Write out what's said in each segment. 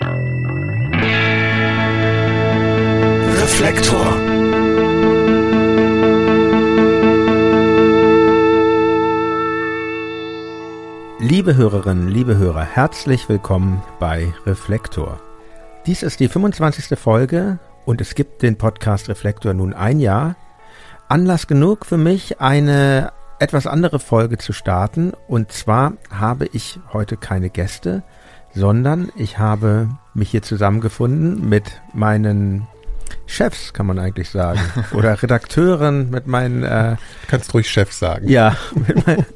Reflektor. Liebe Hörerinnen, liebe Hörer, herzlich willkommen bei Reflektor. Dies ist die 25. Folge und es gibt den Podcast Reflektor nun ein Jahr. Anlass genug für mich, eine etwas andere Folge zu starten. Und zwar habe ich heute keine Gäste, sondern ich habe mich hier zusammengefunden mit meinen Chefs, kann man eigentlich sagen. Oder Redakteuren mit meinen... Äh, Kannst ruhig Chef sagen. Ja, mit, mein,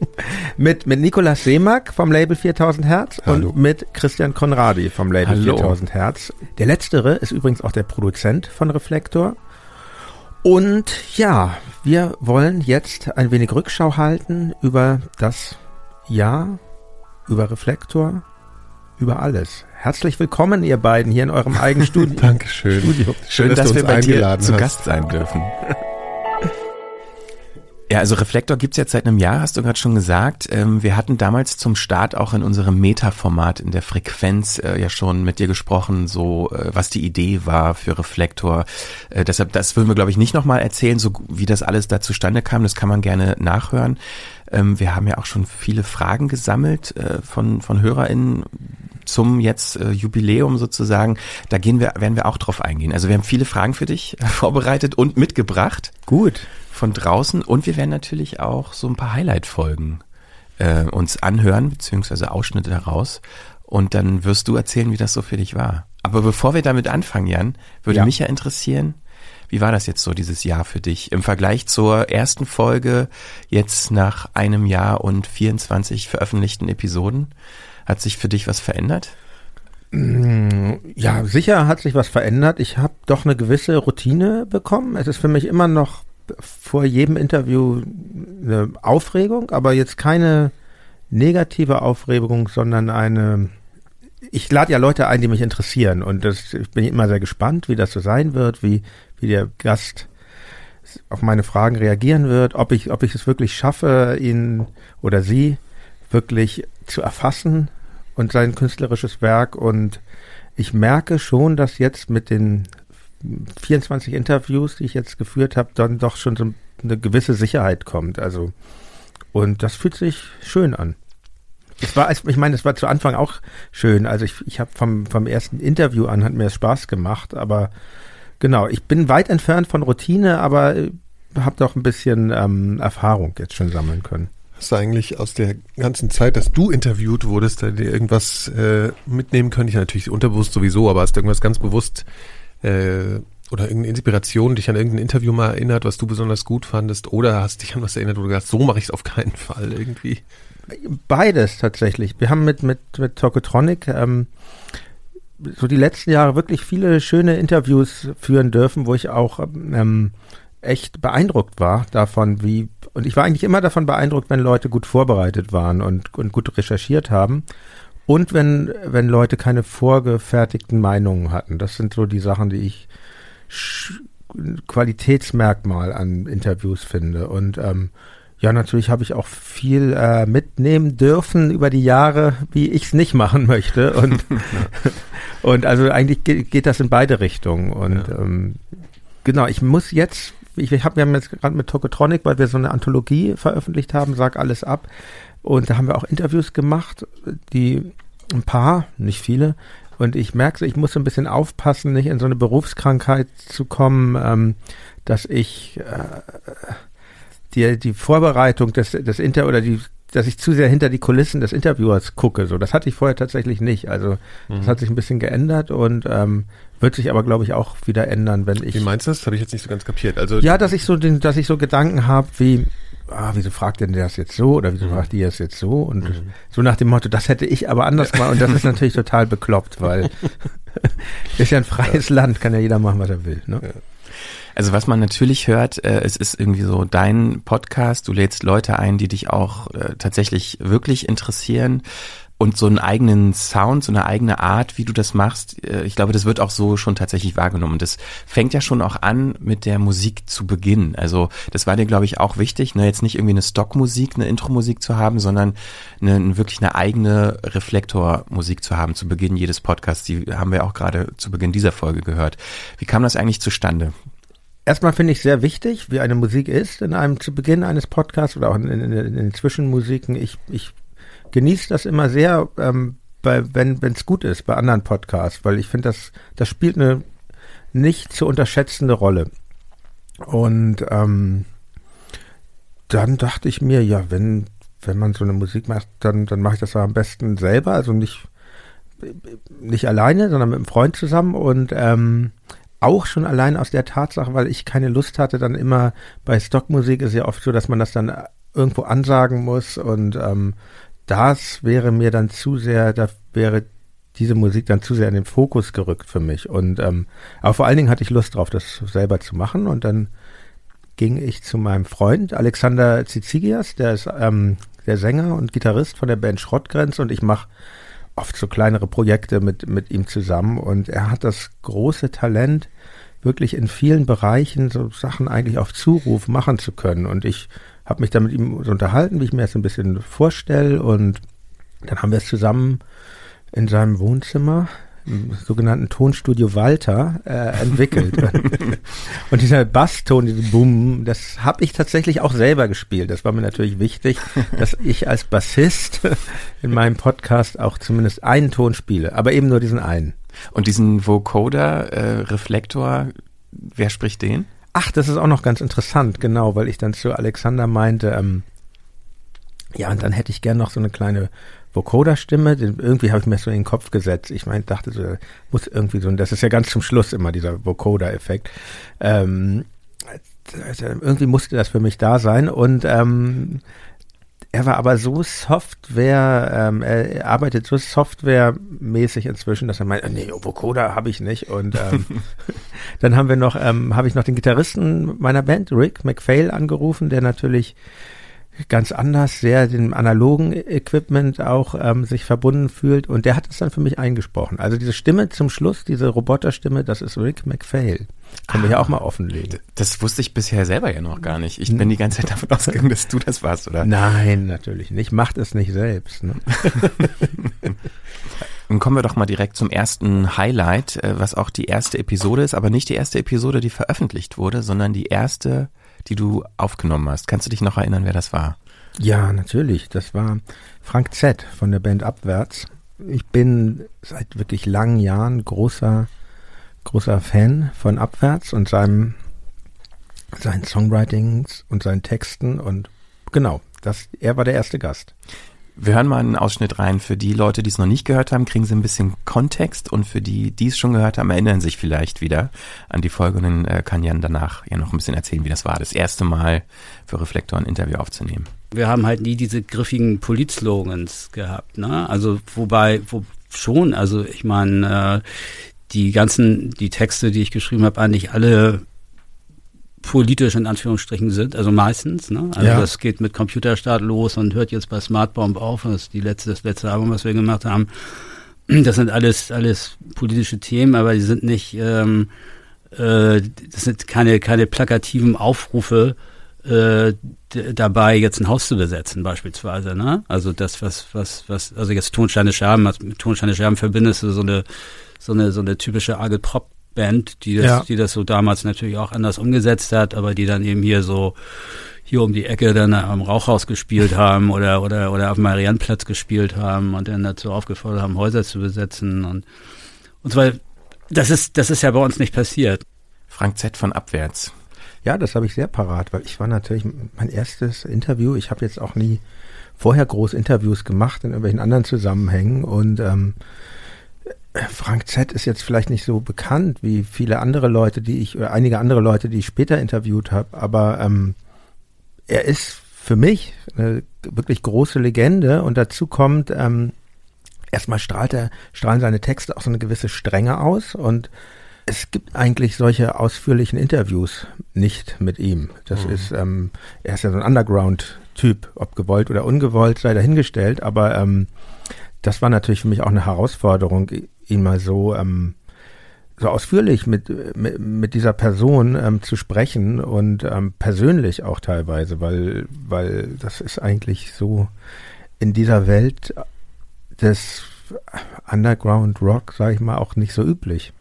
mit, mit Nikolas Seemack vom Label 4000 Hertz Hallo. und mit Christian Konradi vom Label Hallo. 4000 Hertz. Der letztere ist übrigens auch der Produzent von Reflektor. Und ja, wir wollen jetzt ein wenig Rückschau halten über das Jahr, über Reflektor, über alles. Herzlich willkommen, ihr beiden, hier in eurem eigenen Studio. Dankeschön. Studio. Schön, dass, du wir bei dir eingeladen zu hast. Gast sein dürfen. Ja, also Reflektor gibt's jetzt seit einem Jahr, hast du gerade schon gesagt. Ähm, wir hatten damals zum Start auch in unserem Meta-Format in der Frequenz äh, ja schon mit dir gesprochen, so äh, was die Idee war für Reflektor. Äh, deshalb, das würden wir, glaube ich, nicht nochmal erzählen, so wie das alles da zustande kam. Das kann man gerne nachhören. Ähm, wir haben ja auch schon viele Fragen gesammelt von, von HörerInnen zum jetzt äh, Jubiläum sozusagen. Da gehen wir, werden wir auch drauf eingehen. Also wir haben viele Fragen für dich vorbereitet und mitgebracht Gut. von draußen und wir werden natürlich auch so ein paar Highlight-Folgen äh, uns anhören, beziehungsweise Ausschnitte daraus. Und dann wirst du erzählen, wie das so für dich war. Aber bevor wir damit anfangen, Jan, würde Ja. mich ja interessieren, wie war das jetzt so dieses Jahr für dich im Vergleich zur ersten Folge, jetzt nach einem Jahr und 24 veröffentlichten Episoden? Hat sich für dich was verändert? Ja, sicher hat sich was verändert. Ich habe doch eine gewisse Routine bekommen. Es ist für mich immer noch vor jedem Interview eine Aufregung, aber jetzt keine negative Aufregung, sondern eine. Ich lade ja Leute ein, die mich interessieren und das, ich bin immer sehr gespannt, wie das so sein wird, wie, wie der Gast auf meine Fragen reagieren wird, ob ich, ob ich es wirklich schaffe, ihn oder sie wirklich zu erfassen und sein künstlerisches Werk. Und ich merke schon, dass jetzt mit den 24 Interviews, die ich jetzt geführt habe, dann doch schon so eine gewisse Sicherheit kommt. Also, und das fühlt sich schön an. Es war, ich meine, es war zu Anfang auch schön. Also ich, ich habe vom, vom ersten Interview an hat mir es Spaß gemacht, aber genau, ich bin weit entfernt von Routine, aber habe doch ein bisschen ähm, Erfahrung jetzt schon sammeln können. Hast du eigentlich aus der ganzen Zeit, dass du interviewt wurdest, da dir irgendwas äh, mitnehmen können? Ich natürlich unterbewusst sowieso, aber hast du irgendwas ganz bewusst äh, oder irgendeine Inspiration dich an irgendein Interview mal erinnert, was du besonders gut fandest? Oder hast dich an was erinnert, wo du gesagt so mache ich es auf keinen Fall irgendwie? Beides tatsächlich. Wir haben mit, mit, mit Tokotronic ähm, so die letzten Jahre wirklich viele schöne Interviews führen dürfen, wo ich auch ähm, echt beeindruckt war davon, wie, und ich war eigentlich immer davon beeindruckt, wenn Leute gut vorbereitet waren und, und gut recherchiert haben. Und wenn, wenn Leute keine vorgefertigten Meinungen hatten. Das sind so die Sachen, die ich Qualitätsmerkmal an Interviews finde. Und ähm, ja, natürlich habe ich auch viel äh, mitnehmen dürfen über die Jahre, wie ich es nicht machen möchte. Und, und also eigentlich geht, geht das in beide Richtungen. Und ähm, genau, ich muss jetzt, ich, ich hab, wir haben jetzt gerade mit Tokotronic, weil wir so eine Anthologie veröffentlicht haben, sag alles ab. Und da haben wir auch Interviews gemacht, die ein paar, nicht viele. Und ich merke, ich muss so ein bisschen aufpassen, nicht in so eine Berufskrankheit zu kommen, ähm, dass ich äh, die, die Vorbereitung des, des Inter oder die, dass ich zu sehr hinter die Kulissen des Interviewers gucke. So, das hatte ich vorher tatsächlich nicht. Also das hat sich ein bisschen geändert und ähm, wird sich aber, glaube ich, auch wieder ändern, wenn ich. Wie meinst du das? Das habe ich jetzt nicht so ganz kapiert. Also Ja, dass ich so den, dass ich so Gedanken habe wie, ah, wieso fragt denn der das jetzt so oder wieso fragt die das jetzt so und so nach dem Motto, das hätte ich aber anders gemacht und das ist natürlich total bekloppt, weil ist ja ein freies Land, kann ja jeder machen, was er will. Ne? Also was man natürlich hört, äh, es ist irgendwie so dein Podcast, du lädst Leute ein, die dich auch äh, tatsächlich wirklich interessieren. Und so einen eigenen Sound, so eine eigene Art, wie du das machst. Äh, ich glaube, das wird auch so schon tatsächlich wahrgenommen. Das fängt ja schon auch an mit der Musik zu Beginn. Also das war dir, glaube ich, auch wichtig, ne, jetzt nicht irgendwie eine Stockmusik, eine Intro-Musik zu haben, sondern eine, wirklich eine eigene Reflektormusik zu haben zu Beginn jedes Podcasts. Die haben wir auch gerade zu Beginn dieser Folge gehört. Wie kam das eigentlich zustande? Erstmal finde ich sehr wichtig, wie eine Musik ist in einem zu Beginn eines Podcasts oder auch in, den Zwischenmusiken. Ich, ich genieße das immer sehr, ähm, bei, wenn es gut ist, bei anderen Podcasts, weil ich finde, das, das spielt eine nicht zu unterschätzende Rolle. Und ähm, dann dachte ich mir, ja, wenn, wenn man so eine Musik macht, dann, dann mache ich das am besten selber, also nicht, nicht alleine, sondern mit einem Freund zusammen und ähm, auch schon allein aus der Tatsache, weil ich keine Lust hatte, dann immer bei Stockmusik ist ja oft so, dass man das dann irgendwo ansagen muss und ähm, das wäre mir dann zu sehr, da wäre diese Musik dann zu sehr in den Fokus gerückt für mich. Und ähm, aber vor allen Dingen hatte ich Lust drauf, das selber zu machen. Und dann ging ich zu meinem Freund Alexander Zizigias, der ist ähm, der Sänger und Gitarrist von der Band Schrottgrenze und ich mache oft so kleinere Projekte mit, mit ihm zusammen. Und er hat das große Talent, wirklich in vielen Bereichen so Sachen eigentlich auf Zuruf machen zu können. Und ich habe mich da mit ihm so unterhalten, wie ich mir das ein bisschen vorstelle. Und dann haben wir es zusammen in seinem Wohnzimmer im sogenannten Tonstudio Walter äh, entwickelt. und dieser Basston, diese Boom, das habe ich tatsächlich auch selber gespielt. Das war mir natürlich wichtig, dass ich als Bassist in meinem Podcast auch zumindest einen Ton spiele, aber eben nur diesen einen. Und diesen Vocoder, äh, Reflektor, wer spricht den? Ach, das ist auch noch ganz interessant, genau, weil ich dann zu Alexander meinte, ähm, ja, und dann hätte ich gern noch so eine kleine Vocoder-Stimme. Irgendwie habe ich mir so in den Kopf gesetzt. Ich meine, dachte so, muss irgendwie so, das ist ja ganz zum Schluss immer dieser Vocoder-Effekt. Ähm, also irgendwie musste das für mich da sein und ähm, er war aber so Software, ähm, er arbeitet so softwaremäßig inzwischen, dass er meint, nee, Vocoder habe ich nicht. Und ähm, dann haben wir noch, ähm, habe ich noch den Gitarristen meiner Band, Rick McPhail, angerufen, der natürlich ganz anders, sehr dem analogen Equipment auch ähm, sich verbunden fühlt und der hat es dann für mich eingesprochen. Also diese Stimme zum Schluss, diese Roboterstimme, das ist Rick McPhail. Können ah, wir ja auch mal offenlegen. Das wusste ich bisher selber ja noch gar nicht. Ich bin die ganze Zeit davon ausgegangen, dass du das warst, oder? Nein, natürlich nicht. Macht es nicht selbst. Ne? Dann kommen wir doch mal direkt zum ersten Highlight, äh, was auch die erste Episode ist, aber nicht die erste Episode, die veröffentlicht wurde, sondern die erste die du aufgenommen hast. Kannst du dich noch erinnern, wer das war? Ja, natürlich. Das war Frank Z von der Band Abwärts. Ich bin seit wirklich langen Jahren großer, großer Fan von Abwärts und seinem, seinen Songwritings und seinen Texten und genau, das, er war der erste Gast. Wir hören mal einen Ausschnitt rein. Für die Leute, die es noch nicht gehört haben, kriegen sie ein bisschen Kontext und für die, die es schon gehört haben, erinnern sich vielleicht wieder an die Folge und dann äh, kann Jan danach ja noch ein bisschen erzählen, wie das war, das erste Mal für Reflektor ein Interview aufzunehmen. Wir haben halt nie diese griffigen Politslogans gehabt, ne? Also wobei, wo schon, also ich meine, äh, die ganzen, die Texte, die ich geschrieben habe, eigentlich alle politisch in Anführungsstrichen sind, also meistens. Ne? Also ja. das geht mit Computerstart los und hört jetzt bei Smartbomb auf. Das ist die letzte, das letzte Album, was wir gemacht haben. Das sind alles, alles politische Themen, aber die sind nicht, ähm, äh, das sind keine, keine plakativen Aufrufe äh, dabei, jetzt ein Haus zu besetzen, beispielsweise. Ne? Also das, was, was, was, also jetzt Tonsteine Scherben, also mit Tonsteine Scherben verbindest du so eine, so eine, so eine typische Argel Prop Band, die das, ja. die das so damals natürlich auch anders umgesetzt hat, aber die dann eben hier so hier um die Ecke dann am Rauchhaus gespielt haben oder oder oder auf dem Mariannplatz gespielt haben und dann dazu aufgefordert haben, Häuser zu besetzen und und zwar das ist das ist ja bei uns nicht passiert. Frank Z von Abwärts. Ja, das habe ich sehr parat, weil ich war natürlich mein erstes Interview. Ich habe jetzt auch nie vorher groß Interviews gemacht in irgendwelchen anderen Zusammenhängen und ähm, Frank Z ist jetzt vielleicht nicht so bekannt wie viele andere Leute, die ich, oder einige andere Leute, die ich später interviewt habe, aber ähm, er ist für mich eine wirklich große Legende und dazu kommt, ähm, erstmal strahlt er, strahlen seine Texte auch so eine gewisse Strenge aus und es gibt eigentlich solche ausführlichen Interviews nicht mit ihm. Das mhm. ist, ähm, er ist ja so ein Underground-Typ, ob gewollt oder ungewollt, sei dahingestellt, aber ähm, das war natürlich für mich auch eine Herausforderung, ihn mal so, ähm, so ausführlich mit, mit, mit dieser Person ähm, zu sprechen und ähm, persönlich auch teilweise, weil, weil das ist eigentlich so in dieser Welt des Underground Rock, sage ich mal, auch nicht so üblich.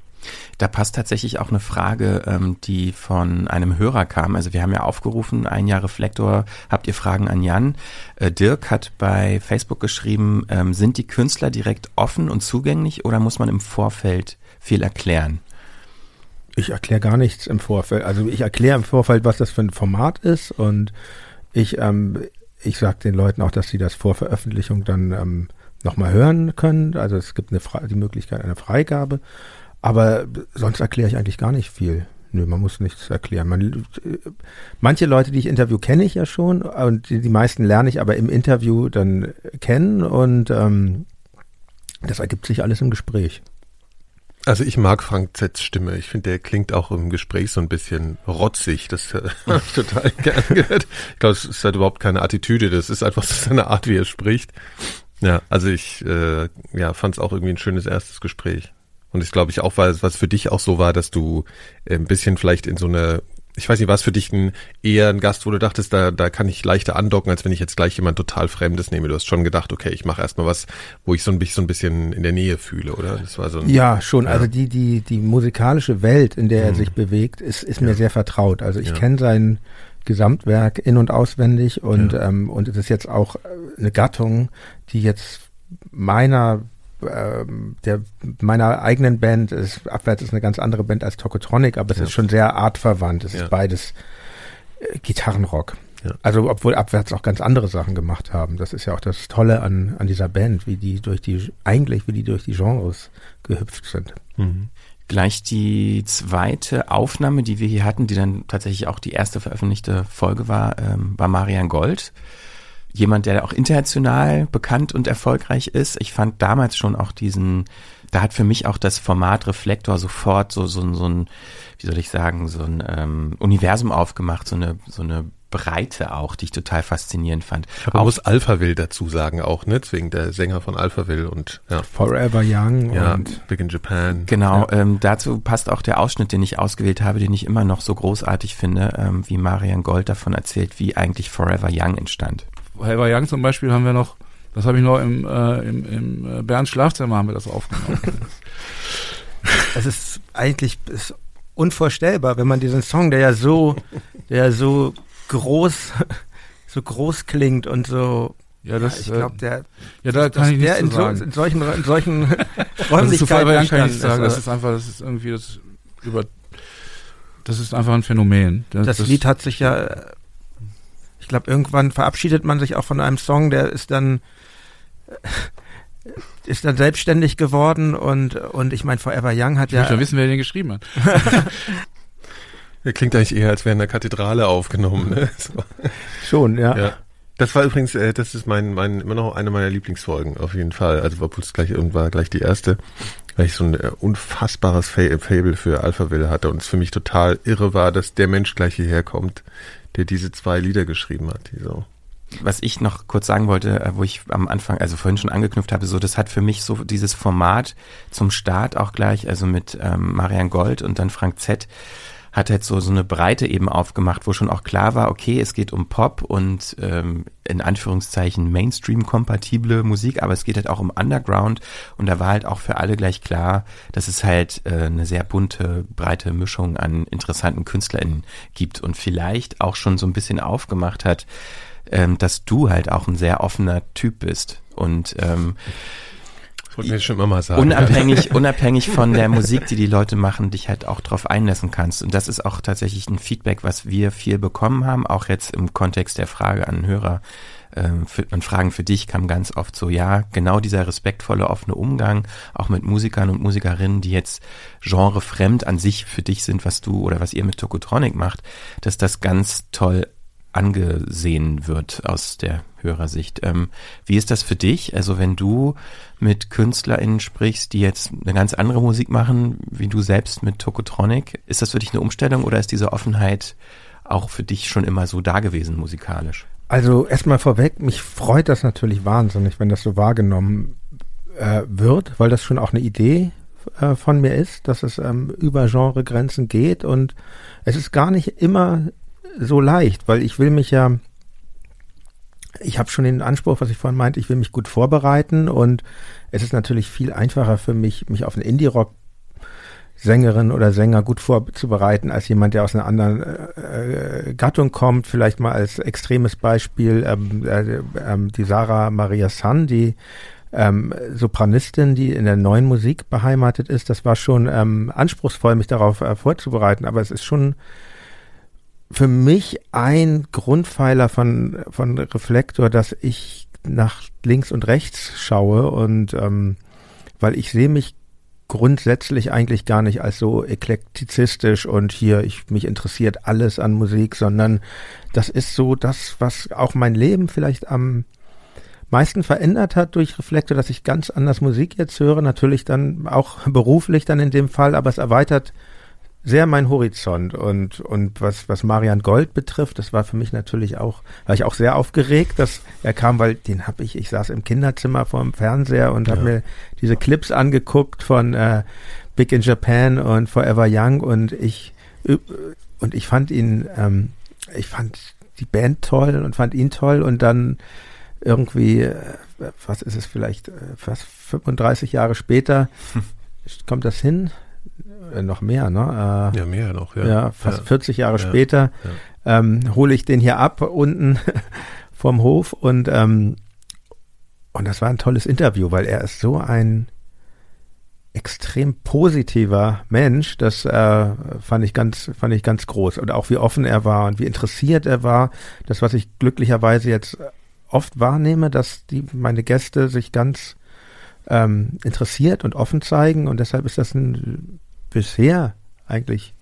Da passt tatsächlich auch eine Frage, ähm, die von einem Hörer kam. Also wir haben ja aufgerufen, ein Jahr Reflektor, habt ihr Fragen an Jan? Äh, Dirk hat bei Facebook geschrieben, ähm, sind die Künstler direkt offen und zugänglich oder muss man im Vorfeld viel erklären? Ich erkläre gar nichts im Vorfeld. Also ich erkläre im Vorfeld, was das für ein Format ist und ich, ähm, ich sage den Leuten auch, dass sie das vor Veröffentlichung dann ähm, nochmal hören können. Also es gibt eine die Möglichkeit einer Freigabe. Aber sonst erkläre ich eigentlich gar nicht viel. Nö, man muss nichts erklären. Man, manche Leute, die ich interview, kenne ich ja schon und die, die, meisten lerne ich aber im Interview dann kennen und ähm, das ergibt sich alles im Gespräch. Also ich mag Frank Zetts Stimme. Ich finde, der klingt auch im Gespräch so ein bisschen rotzig. Das äh, habe ich total gern gehört. Ich glaube, es ist halt überhaupt keine Attitüde. Das ist einfach so seine Art, wie er spricht. Ja, also ich äh, ja, fand es auch irgendwie ein schönes erstes Gespräch. Und ich glaube ich auch, weil was für dich auch so war, dass du äh, ein bisschen vielleicht in so eine, ich weiß nicht, war es für dich ein, eher ein Gast, wo du dachtest, da, da kann ich leichter andocken, als wenn ich jetzt gleich jemand total Fremdes nehme. Du hast schon gedacht, okay, ich mache erstmal was, wo ich so ein, bisschen, so ein bisschen in der Nähe fühle, oder? Das war so ein, Ja, schon. Ja. Also die, die, die musikalische Welt, in der er mhm. sich bewegt, ist, ist ja. mir sehr vertraut. Also ich ja. kenne sein Gesamtwerk in- und auswendig und, ähm, und es ist jetzt auch eine Gattung, die jetzt meiner der meiner eigenen Band ist Abwärts ist eine ganz andere Band als Tokotronic, aber es ja. ist schon sehr artverwandt. Es ja. ist beides äh, Gitarrenrock. Ja. Also obwohl Abwärts auch ganz andere Sachen gemacht haben. Das ist ja auch das Tolle an, an dieser Band, wie die durch die eigentlich wie die durch die Genres gehüpft sind. Mhm. Gleich die zweite Aufnahme, die wir hier hatten, die dann tatsächlich auch die erste veröffentlichte Folge war, ähm, war Marian Gold jemand, der auch international bekannt und erfolgreich ist. Ich fand damals schon auch diesen, da hat für mich auch das Format Reflektor sofort so, so, so ein, wie soll ich sagen, so ein ähm, Universum aufgemacht, so eine, so eine Breite auch, die ich total faszinierend fand. Man muss Alphaville dazu sagen auch, ne? Deswegen der Sänger von Alphaville und ja. Forever Young ja, und Big in Japan. Genau, ja. ähm, dazu passt auch der Ausschnitt, den ich ausgewählt habe, den ich immer noch so großartig finde, ähm, wie Marian Gold davon erzählt, wie eigentlich Forever Young entstand. Helber Young zum Beispiel haben wir noch, das habe ich noch im, äh, im, im äh, Bernds Schlafzimmer haben wir das aufgenommen. Es ist eigentlich ist unvorstellbar, wenn man diesen Song, der ja so, der ja so groß, so groß klingt und so ja, das, ja, ich glaube, der, ja, da kann ich der in, so, in, solchen, in solchen Räumlichkeiten das kann ich nicht sagen. Das ist einfach, das ist irgendwie das über, das ist einfach ein Phänomen. Das, das, das Lied hat sich ja ich glaube, irgendwann verabschiedet man sich auch von einem Song, der ist dann äh, ist dann selbstständig geworden und und ich meine Forever Young hat ich ja Ich wissen, wer den geschrieben hat. Der klingt eigentlich eher, als wäre in der Kathedrale aufgenommen. Ne? So. Schon, ja. ja. Das war übrigens, äh, das ist mein, mein, immer noch eine meiner Lieblingsfolgen, auf jeden Fall. Also war es gleich irgendwann gleich die erste, weil ich so ein äh, unfassbares Fable für Alphaville hatte und es für mich total irre war, dass der Mensch gleich hierher kommt, der diese zwei Lieder geschrieben hat. Die so. Was ich noch kurz sagen wollte, äh, wo ich am Anfang, also vorhin schon angeknüpft habe, so das hat für mich so dieses Format zum Start auch gleich, also mit ähm, Marian Gold und dann Frank Z hat halt so, so eine Breite eben aufgemacht, wo schon auch klar war, okay, es geht um Pop und ähm, in Anführungszeichen Mainstream-kompatible Musik, aber es geht halt auch um Underground. Und da war halt auch für alle gleich klar, dass es halt äh, eine sehr bunte, breite Mischung an interessanten KünstlerInnen gibt und vielleicht auch schon so ein bisschen aufgemacht hat, ähm, dass du halt auch ein sehr offener Typ bist. Und ähm, wollte mir schon immer sagen. Unabhängig, unabhängig von der Musik, die die Leute machen, dich halt auch drauf einlassen kannst. Und das ist auch tatsächlich ein Feedback, was wir viel bekommen haben, auch jetzt im Kontext der Frage an Hörer. Ähm, und Fragen für dich kam ganz oft so, ja, genau dieser respektvolle, offene Umgang, auch mit Musikern und Musikerinnen, die jetzt genrefremd an sich für dich sind, was du oder was ihr mit Tokotronic macht, dass das ganz toll angesehen wird aus der Hörersicht. Ähm, wie ist das für dich? Also wenn du mit KünstlerInnen sprichst, die jetzt eine ganz andere Musik machen, wie du selbst mit Tokotronic, ist das für dich eine Umstellung oder ist diese Offenheit auch für dich schon immer so da gewesen musikalisch? Also erstmal vorweg, mich freut das natürlich wahnsinnig, wenn das so wahrgenommen äh, wird, weil das schon auch eine Idee äh, von mir ist, dass es ähm, über Genregrenzen geht und es ist gar nicht immer so leicht, weil ich will mich ja, ich habe schon den Anspruch, was ich vorhin meinte, ich will mich gut vorbereiten und es ist natürlich viel einfacher für mich, mich auf einen Indie-Rock Sängerin oder Sänger gut vorzubereiten als jemand, der aus einer anderen äh, Gattung kommt. Vielleicht mal als extremes Beispiel ähm, äh, äh, die Sarah Maria San, die ähm, Sopranistin, die in der neuen Musik beheimatet ist. Das war schon ähm, anspruchsvoll, mich darauf äh, vorzubereiten, aber es ist schon für mich ein Grundpfeiler von, von Reflektor, dass ich nach links und rechts schaue und ähm, weil ich sehe mich grundsätzlich eigentlich gar nicht als so eklektizistisch und hier, ich, mich interessiert alles an Musik, sondern das ist so das, was auch mein Leben vielleicht am meisten verändert hat durch Reflektor, dass ich ganz anders Musik jetzt höre, natürlich dann auch beruflich dann in dem Fall, aber es erweitert sehr mein Horizont und und was was Marian Gold betrifft, das war für mich natürlich auch, war ich auch sehr aufgeregt, dass er kam, weil den habe ich, ich saß im Kinderzimmer vor dem Fernseher und ja. habe mir diese Clips angeguckt von äh, Big in Japan und Forever Young und ich und ich fand ihn, ähm, ich fand die Band toll und fand ihn toll und dann irgendwie, äh, was ist es vielleicht, äh, fast 35 Jahre später, kommt das hin? Äh, noch mehr, ne? Äh, ja, mehr noch, ja. Ja, fast ja. 40 Jahre ja. später ähm, hole ich den hier ab unten vom Hof und ähm, und das war ein tolles Interview, weil er ist so ein extrem positiver Mensch. Das äh, fand ich ganz, fand ich ganz groß. Und auch wie offen er war und wie interessiert er war. Das, was ich glücklicherweise jetzt oft wahrnehme, dass die meine Gäste sich ganz ähm, interessiert und offen zeigen. Und deshalb ist das ein bisher eigentlich,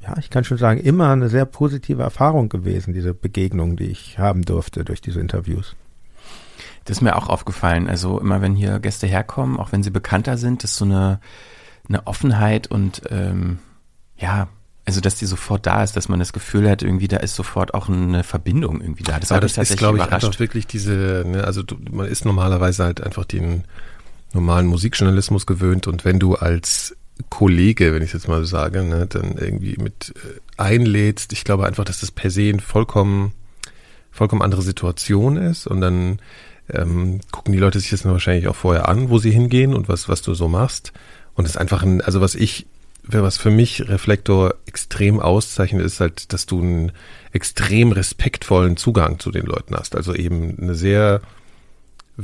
ja, ich kann schon sagen, immer eine sehr positive Erfahrung gewesen, diese Begegnung, die ich haben durfte durch diese Interviews. Das ist mir auch aufgefallen. Also immer wenn hier Gäste herkommen, auch wenn sie bekannter sind, ist so eine, eine Offenheit und ähm, ja, also dass die sofort da ist, dass man das Gefühl hat, irgendwie da ist sofort auch eine Verbindung irgendwie da. Das, ja, das ist, glaube ich, einfach wirklich diese, ne, also du, man ist normalerweise halt einfach den normalen Musikjournalismus gewöhnt und wenn du als Kollege, wenn ich jetzt mal so sage, ne, dann irgendwie mit äh, einlädst. Ich glaube einfach, dass das per se eine vollkommen, vollkommen andere Situation ist und dann ähm, gucken die Leute sich das wahrscheinlich auch vorher an, wo sie hingehen und was, was du so machst. Und es ist einfach ein, also was ich, was für mich Reflektor extrem auszeichnet, ist halt, dass du einen extrem respektvollen Zugang zu den Leuten hast. Also eben eine sehr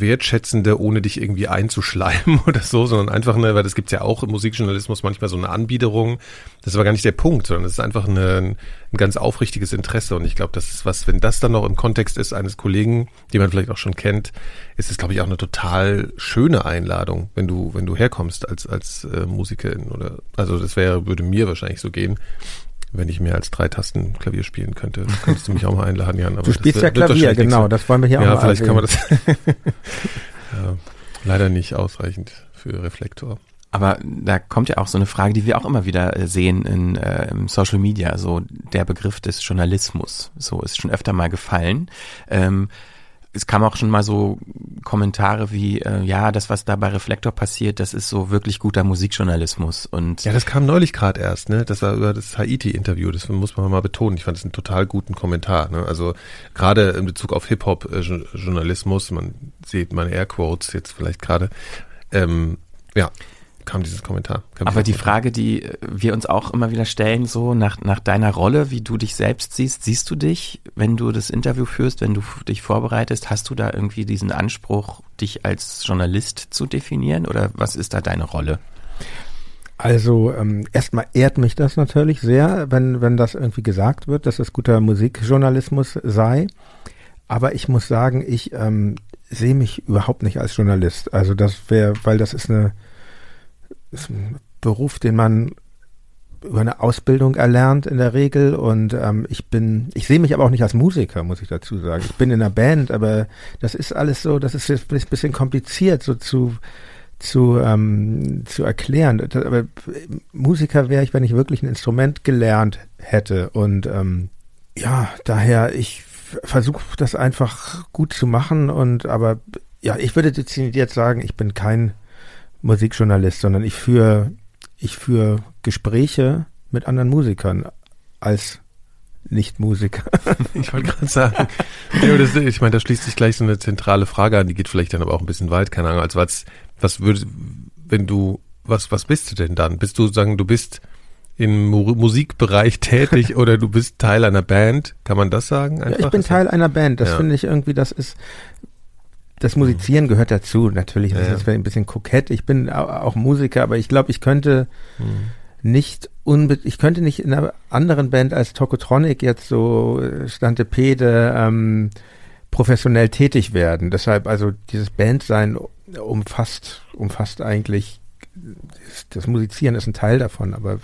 wertschätzende, ohne dich irgendwie einzuschleimen oder so, sondern einfach eine, weil das gibt's ja auch im Musikjournalismus manchmal so eine Anbiederung. Das ist aber gar nicht der Punkt, sondern es ist einfach eine, ein ganz aufrichtiges Interesse. Und ich glaube, das ist was, wenn das dann noch im Kontext ist eines Kollegen, den man vielleicht auch schon kennt, ist es, glaube ich, auch eine total schöne Einladung, wenn du, wenn du herkommst als, als äh, Musikerin oder, also das wäre, würde mir wahrscheinlich so gehen wenn ich mehr als drei Tasten Klavier spielen könnte, könntest du mich auch mal einladen, Jan. Aber du spielst ja Klavier, genau, das wollen wir hier ja, auch mal vielleicht erwähnen. kann man das ja, leider nicht ausreichend für Reflektor. Aber da kommt ja auch so eine Frage, die wir auch immer wieder äh, sehen in äh, im Social Media, so der Begriff des Journalismus. So ist schon öfter mal gefallen. Ähm, es kam auch schon mal so Kommentare wie, äh, ja, das, was da bei Reflektor passiert, das ist so wirklich guter Musikjournalismus. Und ja, das kam neulich gerade erst, ne? Das war über das Haiti-Interview, das muss man mal betonen. Ich fand das einen total guten Kommentar. Ne? Also gerade in Bezug auf Hip-Hop-Journalismus, man sieht meine Airquotes jetzt vielleicht gerade. Ähm, ja, kam dieses Kommentar. Kam Aber die Frage, die wir uns auch immer wieder stellen, so nach, nach deiner Rolle, wie du dich selbst siehst, siehst du dich, wenn du das Interview führst, wenn du dich vorbereitest, hast du da irgendwie diesen Anspruch, dich als Journalist zu definieren oder was ist da deine Rolle? Also ähm, erstmal ehrt mich das natürlich sehr, wenn, wenn das irgendwie gesagt wird, dass es guter Musikjournalismus sei. Aber ich muss sagen, ich ähm, sehe mich überhaupt nicht als Journalist. Also das wäre, weil das ist eine ist ein Beruf, den man über eine Ausbildung erlernt in der Regel und ähm, ich bin, ich sehe mich aber auch nicht als Musiker, muss ich dazu sagen. Ich bin in einer Band, aber das ist alles so, das ist jetzt ein bisschen kompliziert so zu zu ähm, zu erklären. Aber Musiker wäre ich, wenn ich wirklich ein Instrument gelernt hätte und ähm, ja, daher ich versuche das einfach gut zu machen und aber ja, ich würde dezidiert sagen, ich bin kein Musikjournalist, sondern ich führe ich führe Gespräche mit anderen Musikern als Nicht-Musiker. Ich wollte gerade sagen, ja, das, ich meine, da schließt sich gleich so eine zentrale Frage an, die geht vielleicht dann aber auch ein bisschen weit, keine Ahnung, als was, was würde, wenn du, was, was bist du denn dann? Bist du sagen, du bist im Mu Musikbereich tätig oder du bist Teil einer Band? Kann man das sagen? Ja, ich bin Teil einer Band. Das Ja. finde ich irgendwie, das ist, das Musizieren gehört dazu. Natürlich ist Ja, das ja. ein bisschen kokett. Ich bin au- auch Musiker, aber ich glaube, ich könnte nicht unbe ich könnte nicht in einer anderen Band als Tokotronic jetzt so äh, Stantepede ähm, professionell tätig werden. Deshalb also dieses Bandsein umfasst umfasst eigentlich das Musizieren ist ein Teil davon, aber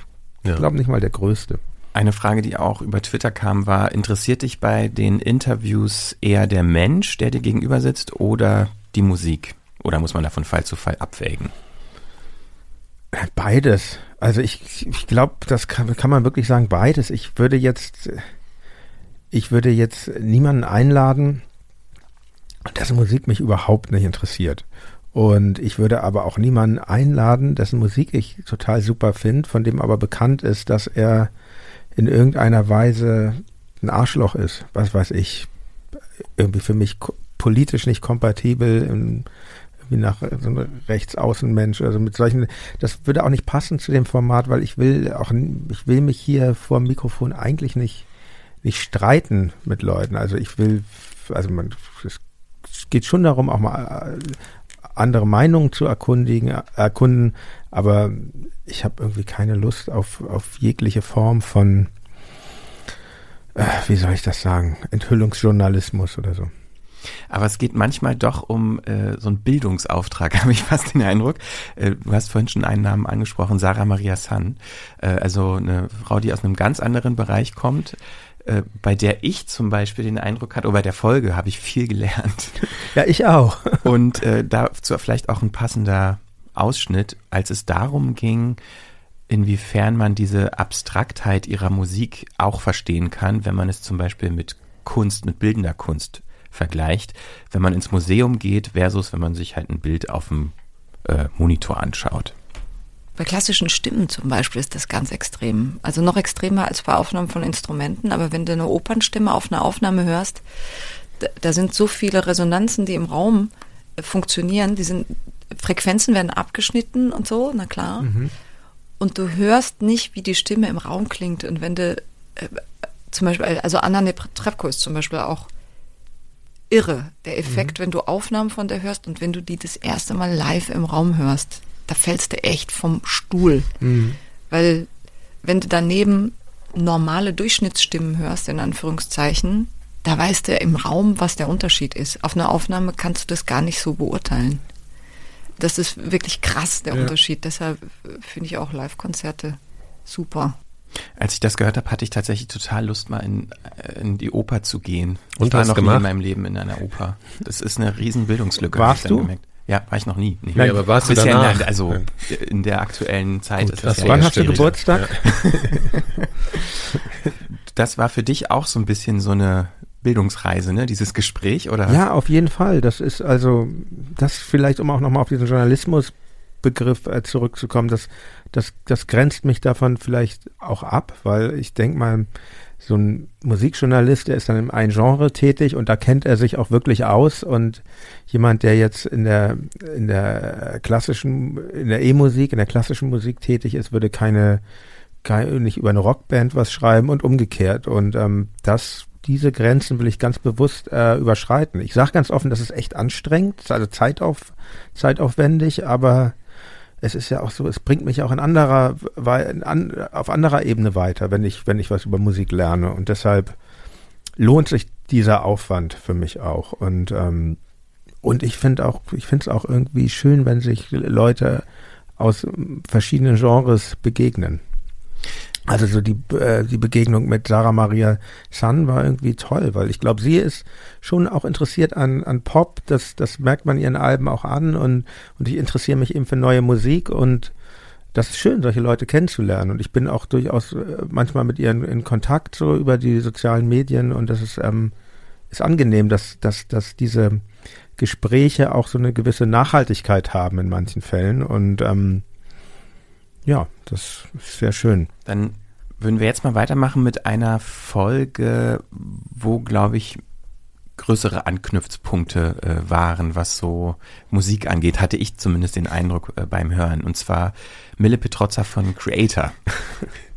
Ja. ich glaube nicht mal der größte. Eine Frage, die auch über Twitter kam, war, interessiert dich bei den Interviews eher der Mensch, der dir gegenüber sitzt, oder die Musik? Oder muss man da von Fall zu Fall abwägen? Beides. Also ich, ich glaube, das kann, kann man wirklich sagen, beides. Ich würde jetzt, ich würde jetzt niemanden einladen, dessen Musik mich überhaupt nicht interessiert. Und ich würde aber auch niemanden einladen, dessen Musik ich total super finde, von dem aber bekannt ist, dass er in irgendeiner Weise ein Arschloch ist. Was weiß ich. Irgendwie für mich politisch nicht kompatibel, irgendwie nach so einem Rechtsaußenmensch, also mit solchen, das würde auch nicht passen zu dem Format, weil ich will auch, ich will mich hier vor dem Mikrofon eigentlich nicht, nicht streiten mit Leuten. Also ich will, also man, es, es geht schon darum, auch mal äh, andere Meinungen zu erkundigen, erkunden, aber ich habe irgendwie keine Lust auf, auf jegliche Form von, äh, wie soll ich das sagen, Enthüllungsjournalismus oder so. Aber es geht manchmal doch um äh, so einen Bildungsauftrag, habe ich fast den Eindruck. Äh, du hast vorhin schon einen Namen angesprochen, Sarah Maria San. Äh, also eine Frau, die aus einem ganz anderen Bereich kommt, äh, bei der ich zum Beispiel den Eindruck hatte, oder bei der Folge habe ich viel gelernt. Ja, ich auch. Und äh, dazu vielleicht auch ein passender Ausschnitt, als es darum ging, inwiefern man diese Abstraktheit ihrer Musik auch verstehen kann, wenn man es zum Beispiel mit Kunst, mit bildender Kunst vergleicht, wenn man ins Museum geht versus wenn man sich halt ein Bild auf dem äh, Monitor anschaut. Bei klassischen Stimmen zum Beispiel ist das ganz extrem. Also noch extremer als bei Aufnahmen von Instrumenten. Aber wenn du eine Opernstimme auf einer Aufnahme hörst, da, sind so viele Resonanzen, die im Raum äh, funktionieren. Die sind, Frequenzen werden abgeschnitten und so, na klar. Und du hörst nicht, wie die Stimme im Raum klingt. Und wenn du äh, zum Beispiel, also Anna Netrebko ist zum Beispiel auch irre. Der Effekt, wenn du Aufnahmen von der hörst und wenn du die das erste Mal live im Raum hörst, da fällst du echt vom Stuhl. Weil wenn du daneben normale Durchschnittsstimmen hörst, in Anführungszeichen, da weißt du im Raum, was der Unterschied ist. Auf einer Aufnahme kannst du das gar nicht so beurteilen. Das ist wirklich krass, der Ja. Unterschied. Deshalb äh, finde ich auch Live-Konzerte super. Als ich das gehört habe, hatte ich tatsächlich total Lust, mal in, äh, in die Oper zu gehen. Und ich war noch nie gemacht? in meinem Leben in einer Oper. Das ist eine riesen Bildungslücke. Warst hab ich dann du? Gemerkt. Ja, war ich noch nie. Nee. Nee, aber warst du Bisher danach? In der, also Ja. in der aktuellen Zeit Gut, ist das das ja war Wann hast du. Geburtstag? Das war für dich auch so ein bisschen so eine Bildungsreise, ne? Dieses Gespräch, oder? Ja, auf jeden Fall. Das ist also, das vielleicht, um auch nochmal auf diesen Journalismusbegriff äh, zurückzukommen, das, das, das grenzt mich davon vielleicht auch ab, weil ich denke mal, so ein Musikjournalist, der ist dann in einem Genre tätig und da kennt er sich auch wirklich aus und jemand, der jetzt in der, in der klassischen, in der E-Musik, in der klassischen Musik tätig ist, würde keine, kein, nicht über eine Rockband was schreiben und umgekehrt und ähm, das diese Grenzen will ich ganz bewusst äh, überschreiten. Ich sage ganz offen, das ist echt anstrengend, also zeitauf, zeitaufwendig, aber es ist ja auch so, es bringt mich auch in anderer, auf anderer Ebene weiter, wenn ich, wenn ich was über Musik lerne. Und deshalb lohnt sich dieser Aufwand für mich auch. Und, ähm, und ich finde auch, ich finde es auch irgendwie schön, wenn sich Leute aus verschiedenen Genres begegnen. Also so die, äh, die Begegnung mit Sarah Maria San war irgendwie toll, weil ich glaube, sie ist schon auch interessiert an, an Pop, das, das merkt man ihren Alben auch an und, und ich interessiere mich eben für neue Musik und das ist schön, solche Leute kennenzulernen und ich bin auch durchaus äh, manchmal mit ihr in, in Kontakt so über die sozialen Medien und das ist, ähm, ist angenehm, dass, dass, dass diese Gespräche auch so eine gewisse Nachhaltigkeit haben in manchen Fällen. Und ähm, ja, das ist sehr schön. Dann würden wir jetzt mal weitermachen mit einer Folge, wo, glaube ich, größere Anknüpfpunkte äh, waren, was so Musik angeht, hatte ich zumindest den Eindruck äh, beim Hören. Und zwar Mille Petrozza von Creator.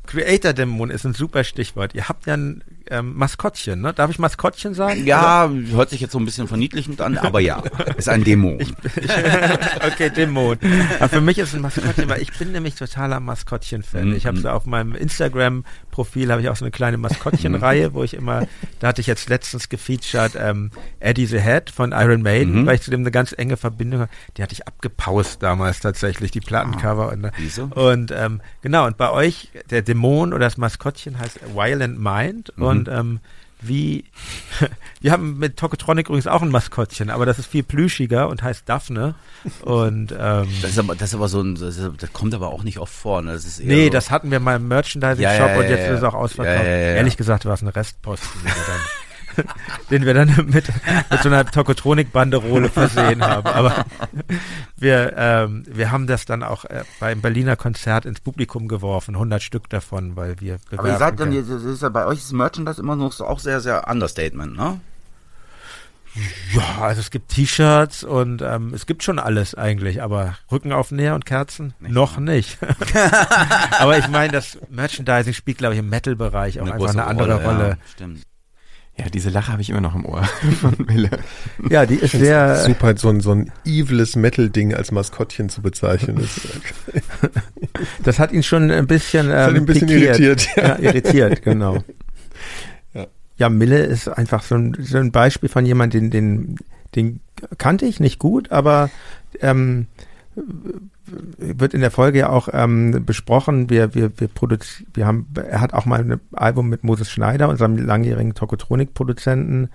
Creator-Dämon ist ein super Stichwort. Ihr habt ja ein ähm, Maskottchen, ne? Darf ich Maskottchen sagen? Ja, hört sich jetzt so ein bisschen verniedlichend an, aber ja, ist ein Dämon. okay, Dämon. Aber für mich ist ein Maskottchen, weil ich bin nämlich totaler Maskottchen-Fan. Ich habe Mhm. so auf meinem Instagram-Profil habe ich auch so eine kleine Maskottchen-Reihe, wo ich immer, da hatte ich jetzt letztens gefeatured ähm, Eddie the Head von Iron Maiden, Mhm. weil ich zu dem eine ganz enge Verbindung habe. Die hatte ich abgepaust damals tatsächlich, die Plattencover. und, Siehst du? und ähm, genau, und bei euch, der Dämon oder das Maskottchen heißt Violent Mind Mhm. Und ähm, wie, wir haben mit Tokotronic übrigens auch ein Maskottchen, aber das ist viel plüschiger und heißt Daphne. Und ähm, Das ist aber, das ist aber so ein, das, ist, das kommt aber auch nicht oft vor. Ne? Das ist eher nee, so, das hatten wir mal im Merchandising-Shop Ja, ja, ja, und jetzt ist es auch ausverkauft. Ehrlich gesagt war es ein Restposten, den wir dann, mit, mit so einer Tokotronik-Banderole versehen haben. Aber wir, ähm, wir haben das dann auch äh, beim Berliner Konzert ins Publikum geworfen, 100 Stück davon, weil wir aber ihr seid dann, das ist ja bei euch ist Merchandise immer noch so auch sehr, sehr Understatement, ne? Ja, also es gibt T-Shirts und ähm, es gibt schon alles eigentlich, aber Rückenaufnäher und Kerzen noch nicht. aber ich meine, das Merchandising spielt, glaube ich, im Metal-Bereich auch einfach große eine andere Rolle. Ja, stimmt. Ja, diese Lache habe ich immer noch im Ohr von Mille. Ja, die ist sehr. Super, so ein, so ein eviles Metal-Ding als Maskottchen zu bezeichnen. Ist, Das hat ihn schon ein bisschen, ähm, hat ihn ein bisschen pikiert. irritiert, ja. Ja, irritiert, genau. Ja. Ja, Mille ist einfach so ein, so ein Beispiel von jemandem, den, den, den kannte ich nicht gut, aber ähm, wird in der Folge ja auch ähm, besprochen. Wir, wir, wir produzieren, wir haben, er hat auch mal ein Album mit Moses Schneider, unserem langjährigen Tokotronik-Produzenten,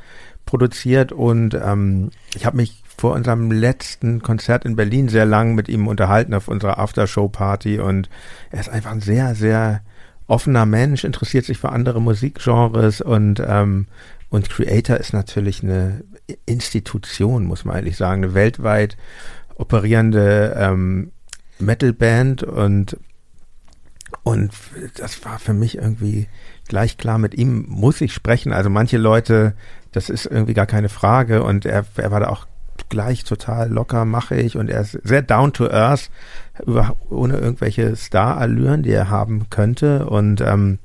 produziert. Und ähm, ich habe mich vor unserem letzten Konzert in Berlin sehr lang mit ihm unterhalten auf unserer Aftershow-Party. Und er ist einfach ein sehr, sehr offener Mensch, interessiert sich für andere Musikgenres. Und ähm, und Creator ist natürlich eine Institution, muss man eigentlich sagen, eine weltweit operierende ähm, Metalband und und das war für mich irgendwie gleich klar, mit ihm muss ich sprechen. Also manche Leute, das ist irgendwie gar keine Frage und er, er war da auch gleich total locker, machig und er ist sehr down to earth, über, ohne irgendwelche Star-Allüren, die er haben könnte und ähm,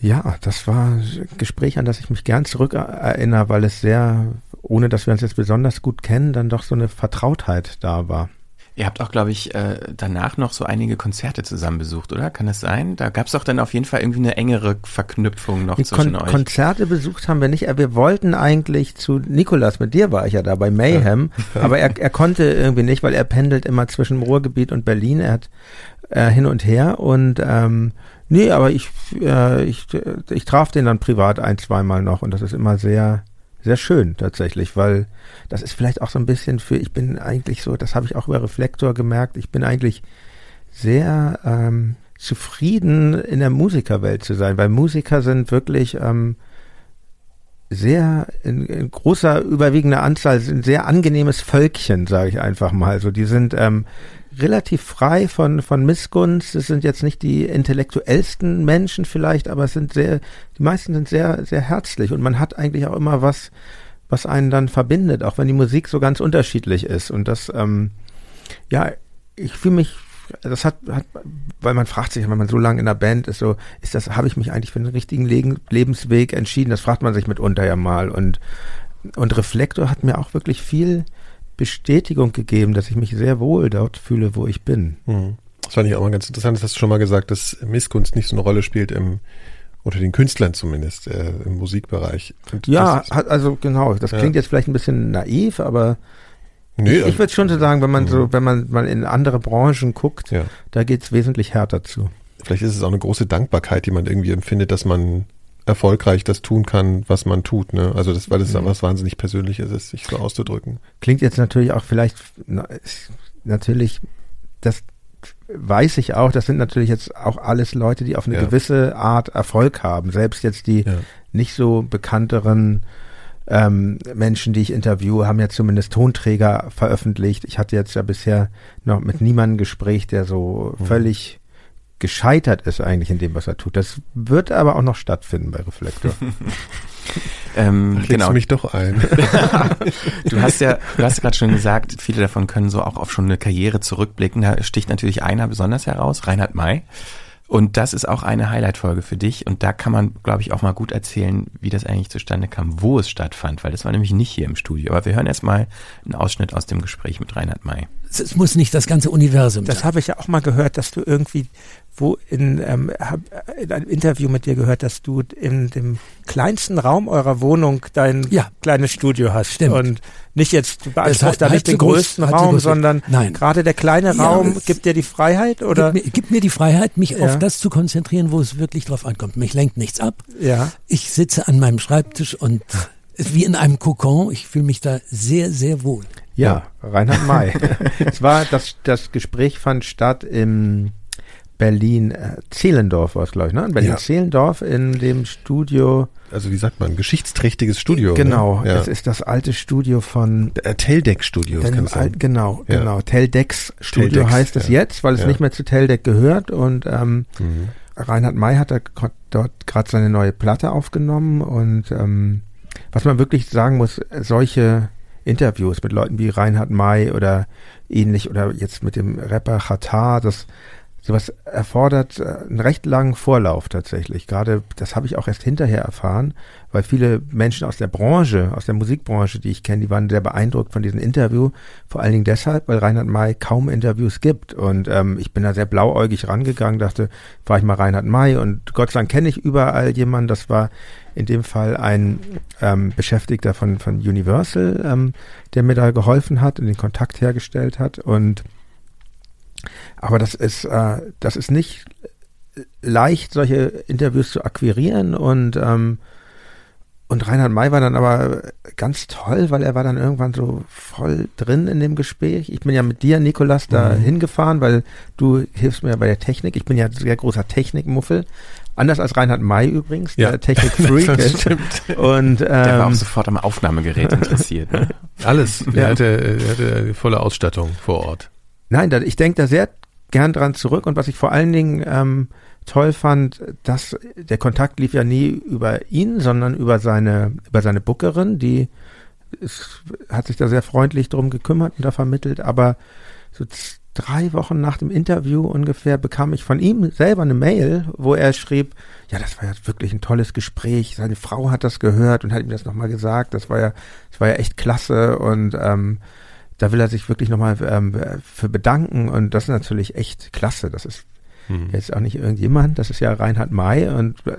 ja, das war ein Gespräch, an das ich mich gern zurückerinnere, weil es sehr, ohne dass wir uns jetzt besonders gut kennen, dann doch so eine Vertrautheit da war. Ihr habt auch, glaube ich, äh, danach noch so einige Konzerte zusammen besucht, oder? Kann das sein? Da gab es doch dann auf jeden Fall irgendwie eine engere Verknüpfung noch Die zwischen Kon euch. Konzerte besucht haben wir nicht. äh, Wir wollten eigentlich zu Nikolas, mit dir war ich ja da bei Mayhem, aber er, er konnte irgendwie nicht, weil er pendelt immer zwischen Ruhrgebiet und Berlin. Er hat äh, hin und her und ähm, nee, aber ich, äh, ich, ich traf den dann privat ein, zweimal noch und das ist immer sehr, sehr schön tatsächlich, weil das ist vielleicht auch so ein bisschen für, ich bin eigentlich so, das habe ich auch über Reflektor gemerkt, ich bin eigentlich sehr ähm, zufrieden in der Musikerwelt zu sein, weil Musiker sind wirklich ähm, sehr in, in großer überwiegender Anzahl sind sehr angenehmes Völkchen, sage ich einfach mal. So, die sind ähm, relativ frei von von Missgunst. Es sind jetzt nicht die intellektuellsten Menschen vielleicht, aber es sind sehr, die meisten sind sehr sehr herzlich und man hat eigentlich auch immer was, was einen dann verbindet, auch wenn die Musik so ganz unterschiedlich ist. Und das, ähm, ja, ich fühle mich das hat, hat, weil man fragt sich, wenn man so lange in der Band ist, so, ist das, habe ich mich eigentlich für den richtigen Le Lebensweg entschieden? Das fragt man sich mitunter ja mal. Und, und Reflektor hat mir auch wirklich viel Bestätigung gegeben, dass ich mich sehr wohl dort fühle, wo ich bin. Hm. Das fand ich auch mal ganz interessant. Das hast du schon mal gesagt, dass Missgunst nicht so eine Rolle spielt im, unter den Künstlern zumindest, äh, im Musikbereich. Und Ja, hat, also genau. Das Ja. klingt jetzt vielleicht ein bisschen naiv, aber nee, ich, ich also- würde schon so sagen, wenn man Mhm. so, wenn man mal in andere Branchen guckt, ja. da geht's wesentlich härter zu. Vielleicht ist es auch eine große Dankbarkeit, die man irgendwie empfindet, dass man erfolgreich das tun kann, was man tut. Ne? Also das, weil das Mhm. was wahnsinnig Persönliches ist, sich so auszudrücken. Klingt jetzt natürlich auch vielleicht, na, natürlich, das weiß ich auch, das sind natürlich jetzt auch alles Leute, die auf eine Ja. gewisse Art Erfolg haben. Selbst jetzt die Ja. nicht so bekannteren ähm, Menschen, die ich interviewe, haben ja zumindest Tonträger veröffentlicht. Ich hatte jetzt ja bisher noch mit niemandem Gespräch, der so Mhm. völlig gescheitert ist eigentlich in dem, was er tut. Das wird aber auch noch stattfinden bei Reflektor. Ähm, Legst genau. du mich doch ein. Du hast ja, du hast gerade schon gesagt, viele davon können so auch auf schon eine Karriere zurückblicken. Da sticht natürlich einer besonders heraus, Reinhard May. Und das ist auch eine Highlight-Folge für dich. Und da kann man, glaube ich, auch mal gut erzählen, wie das eigentlich zustande kam, wo es stattfand, weil das war nämlich nicht hier im Studio. Aber wir hören erstmal einen Ausschnitt aus dem Gespräch mit Reinhard May. Es, muss nicht das ganze Universum Das sein. habe ich ja auch mal gehört, dass du irgendwie, wo in, ähm, hab, in einem Interview mit dir gehört, dass du in dem kleinsten Raum eurer Wohnung dein Ja. kleines Studio hast. Stimmt. Und nicht jetzt, du beanspruchst da nicht den groß- größten Raum, groß- sondern Nein. gerade der kleine Ja, Raum gibt dir die Freiheit oder? Gib mir, gib mir die Freiheit, mich Ja. auf das zu konzentrieren, wo es wirklich drauf ankommt. Mich lenkt nichts ab. Ja. Ich sitze an meinem Schreibtisch und wie in einem Kokon. Ich fühle mich da sehr, sehr wohl. Ja, Reinhard May. es war, das, das Gespräch fand statt im Berlin, äh, Zehlendorf war es, glaube ich, ne? In Berlin Ja. Zehlendorf in dem Studio. Also wie sagt man, geschichtsträchtiges Studio. genau, Ne? Ja. es ist das alte Studio von Äh, Teldeck-Studio, das Dem kann sein. alt, genau, Ja. genau. Teldecks Studio Teldex, heißt es ja. jetzt, weil es Ja. nicht mehr zu Teldeck gehört. Und ähm, Mhm. Reinhard May hat da dort gerade seine neue Platte aufgenommen. Und ähm, was man wirklich sagen muss, solche Interviews mit Leuten wie Reinhard May oder ähnlich oder jetzt mit dem Rapper Khatar, das sowas erfordert äh, einen recht langen Vorlauf tatsächlich. Gerade das habe ich auch erst hinterher erfahren, weil viele Menschen aus der Branche, aus der Musikbranche, die ich kenne, die waren sehr beeindruckt von diesem Interview. Vor allen Dingen deshalb, weil Reinhard May kaum Interviews gibt. Und ähm, ich bin da sehr blauäugig rangegangen, dachte, frage ich mal Reinhard May und Gott sei Dank kenne ich überall jemanden. Das war in dem Fall ein ähm, Beschäftigter von, von Universal, ähm, der mir da geholfen hat und den Kontakt hergestellt hat. Und aber das ist, äh, das ist nicht leicht, solche Interviews zu akquirieren und ähm, und Reinhard May war dann aber ganz toll, weil er war dann irgendwann so voll drin in dem Gespräch. Ich bin ja mit dir, Nikolas, da Mhm. hingefahren, weil du hilfst mir ja bei der Technik. Ich bin ja ein sehr großer Technikmuffel. Anders als Reinhard May übrigens, Ja. der Technikfreak Das ist. stimmt. Und Der war auch ähm, sofort am Aufnahmegerät interessiert. Ne? Alles. Ja. Er hatte, er hatte volle Ausstattung vor Ort. Nein, da, ich denke da sehr gern dran zurück und was ich vor allen Dingen ähm, toll fand, dass der Kontakt lief ja nie über ihn, sondern über seine über seine Bookerin, die ist, hat sich da sehr freundlich drum gekümmert und da vermittelt, aber so drei Wochen nach dem Interview ungefähr bekam ich von ihm selber eine Mail, wo er schrieb, ja, das war ja wirklich ein tolles Gespräch, seine Frau hat das gehört und hat ihm das nochmal gesagt, das war ja, das war ja echt klasse und ähm, da will er sich wirklich nochmal ähm, für bedanken und das ist natürlich echt klasse. Das ist Mhm. jetzt auch nicht irgendjemand, das ist ja Reinhard May und äh,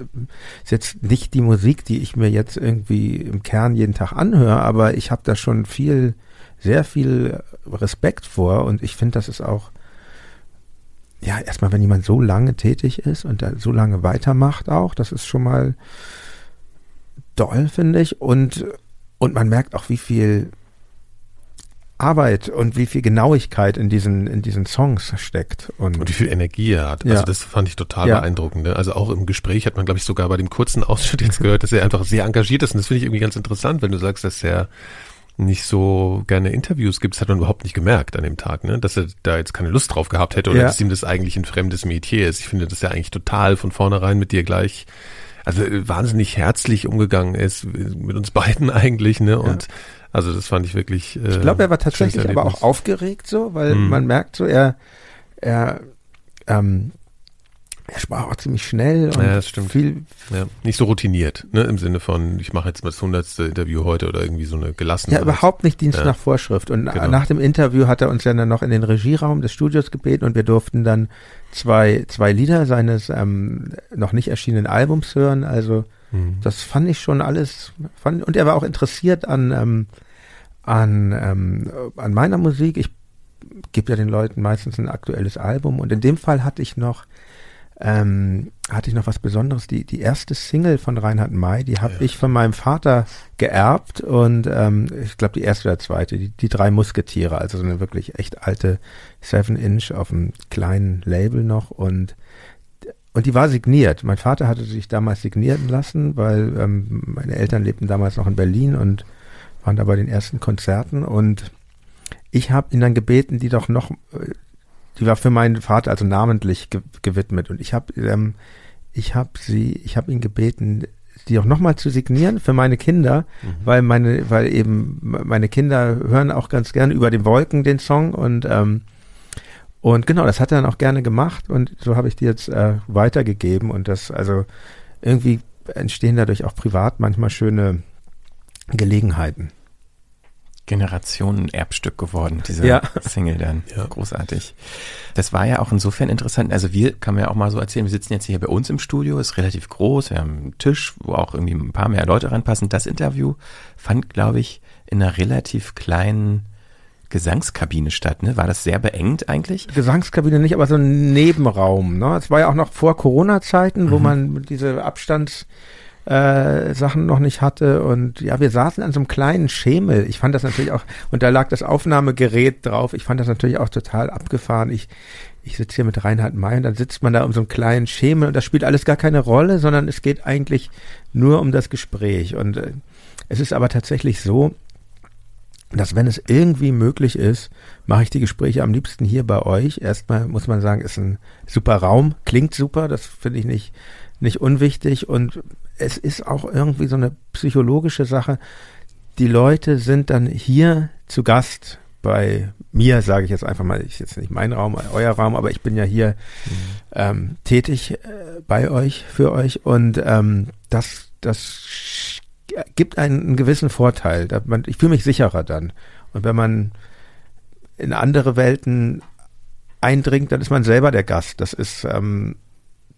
ist jetzt nicht die Musik, die ich mir jetzt irgendwie im Kern jeden Tag anhöre, aber ich habe da schon viel, sehr viel Respekt vor und ich finde, das ist auch, ja, erstmal, wenn jemand so lange tätig ist und da so lange weitermacht auch, das ist schon mal doll, finde ich und, und man merkt auch, wie viel Arbeit und wie viel Genauigkeit in diesen, in diesen Songs steckt. Und, Und wie viel Energie er hat. Ja. Also das fand ich total Ja. beeindruckend. Ne? Also auch im Gespräch hat man, glaube ich, sogar bei dem kurzen Ausschnitt jetzt gehört, dass er einfach sehr engagiert ist. Und das finde ich irgendwie ganz interessant, wenn du sagst, dass er nicht so gerne Interviews gibt. Das hat man überhaupt nicht gemerkt an dem Tag, ne? dass er da jetzt keine Lust drauf gehabt hätte oder Ja. dass ihm das eigentlich ein fremdes Metier ist. Ich finde, dass er eigentlich total von vornherein mit dir gleich also wahnsinnig herzlich umgegangen ist äh, mit uns beiden eigentlich, ne? Und also das fand ich wirklich. Äh, Ich glaube, er war tatsächlich aber auch aufgeregt so, weil Mhm. man merkt so, er, er, ähm, er sprach auch ziemlich schnell und Ja, das stimmt. viel, Ja, nicht so routiniert, ne? Im Sinne von, ich mache jetzt mal das hundertste Interview heute oder irgendwie so eine gelassene. ja, überhaupt nicht Dienst Ja. nach Vorschrift. Und Genau. nach dem Interview hat er uns ja dann noch in den Regieraum des Studios gebeten und wir durften dann zwei, zwei Lieder seines ähm, noch nicht erschienenen Albums hören. Also Mhm. das fand ich schon alles. Fand, und er war auch interessiert an, ähm, an, ähm, an meiner Musik. Ich gebe ja den Leuten meistens ein aktuelles Album und in dem Fall hatte ich noch ähm, hatte ich noch was Besonderes. Die, die erste Single von Reinhard May, die habe Ja. ich von meinem Vater geerbt und ähm, ich glaube die erste oder zweite, die, die drei Musketiere, also so eine wirklich echt alte Seven Inch auf einem kleinen Label noch und und die war signiert. Mein Vater hatte sich damals signieren lassen, weil ähm, meine Eltern lebten damals noch in Berlin und waren da bei den ersten Konzerten und ich habe ihn dann gebeten, die doch noch, äh, die war für meinen Vater also namentlich ge gewidmet und ich habe ähm, ich habe sie, ich habe ihn gebeten, die auch nochmal zu signieren für meine Kinder, mhm. weil meine, weil eben meine Kinder hören auch ganz gerne über den Wolken den Song und ähm, und genau, das hat er dann auch gerne gemacht und so habe ich die jetzt äh, weitergegeben und das also irgendwie entstehen dadurch auch privat manchmal schöne Gelegenheiten. Generationen-Erbstück geworden, diese Ja. Single dann. Ja. Großartig. Das war ja auch insofern interessant. Also wir, kann man ja auch mal so erzählen, wir sitzen jetzt hier bei uns im Studio, ist relativ groß, wir haben einen Tisch, wo auch irgendwie ein paar mehr Leute reinpassen. Das Interview fand, glaube ich, in einer relativ kleinen Gesangskabine statt. Ne? War das sehr beengt eigentlich? Gesangskabine nicht, aber so ein Nebenraum. Ne? Es war ja auch noch vor Corona-Zeiten, wo man diese Abstands äh, Sachen noch nicht hatte und ja, wir saßen an so einem kleinen Schemel. Ich fand das natürlich auch, und da lag das Aufnahmegerät drauf. Ich fand das natürlich auch total abgefahren. Ich, ich sitze hier mit Reinhard May und dann sitzt man da um so einen kleinen Schemel und das spielt alles gar keine Rolle, sondern es geht eigentlich nur um das Gespräch. Und äh, es ist aber tatsächlich so, dass wenn es irgendwie möglich ist, mache ich die Gespräche am liebsten hier bei euch. Erstmal muss man sagen, ist ein super Raum, klingt super, das finde ich nicht, nicht unwichtig und es ist auch irgendwie so eine psychologische Sache. Die Leute sind dann hier zu Gast bei mir, sage ich jetzt einfach mal, ich jetzt nicht mein Raum, euer Raum, aber ich bin ja hier ähm, tätig äh, bei euch, für euch und ähm, das, das gibt einen, einen gewissen Vorteil. Man, ich fühle mich sicherer dann. Und wenn man in andere Welten eindringt, dann ist man selber der Gast. Das ist, ähm,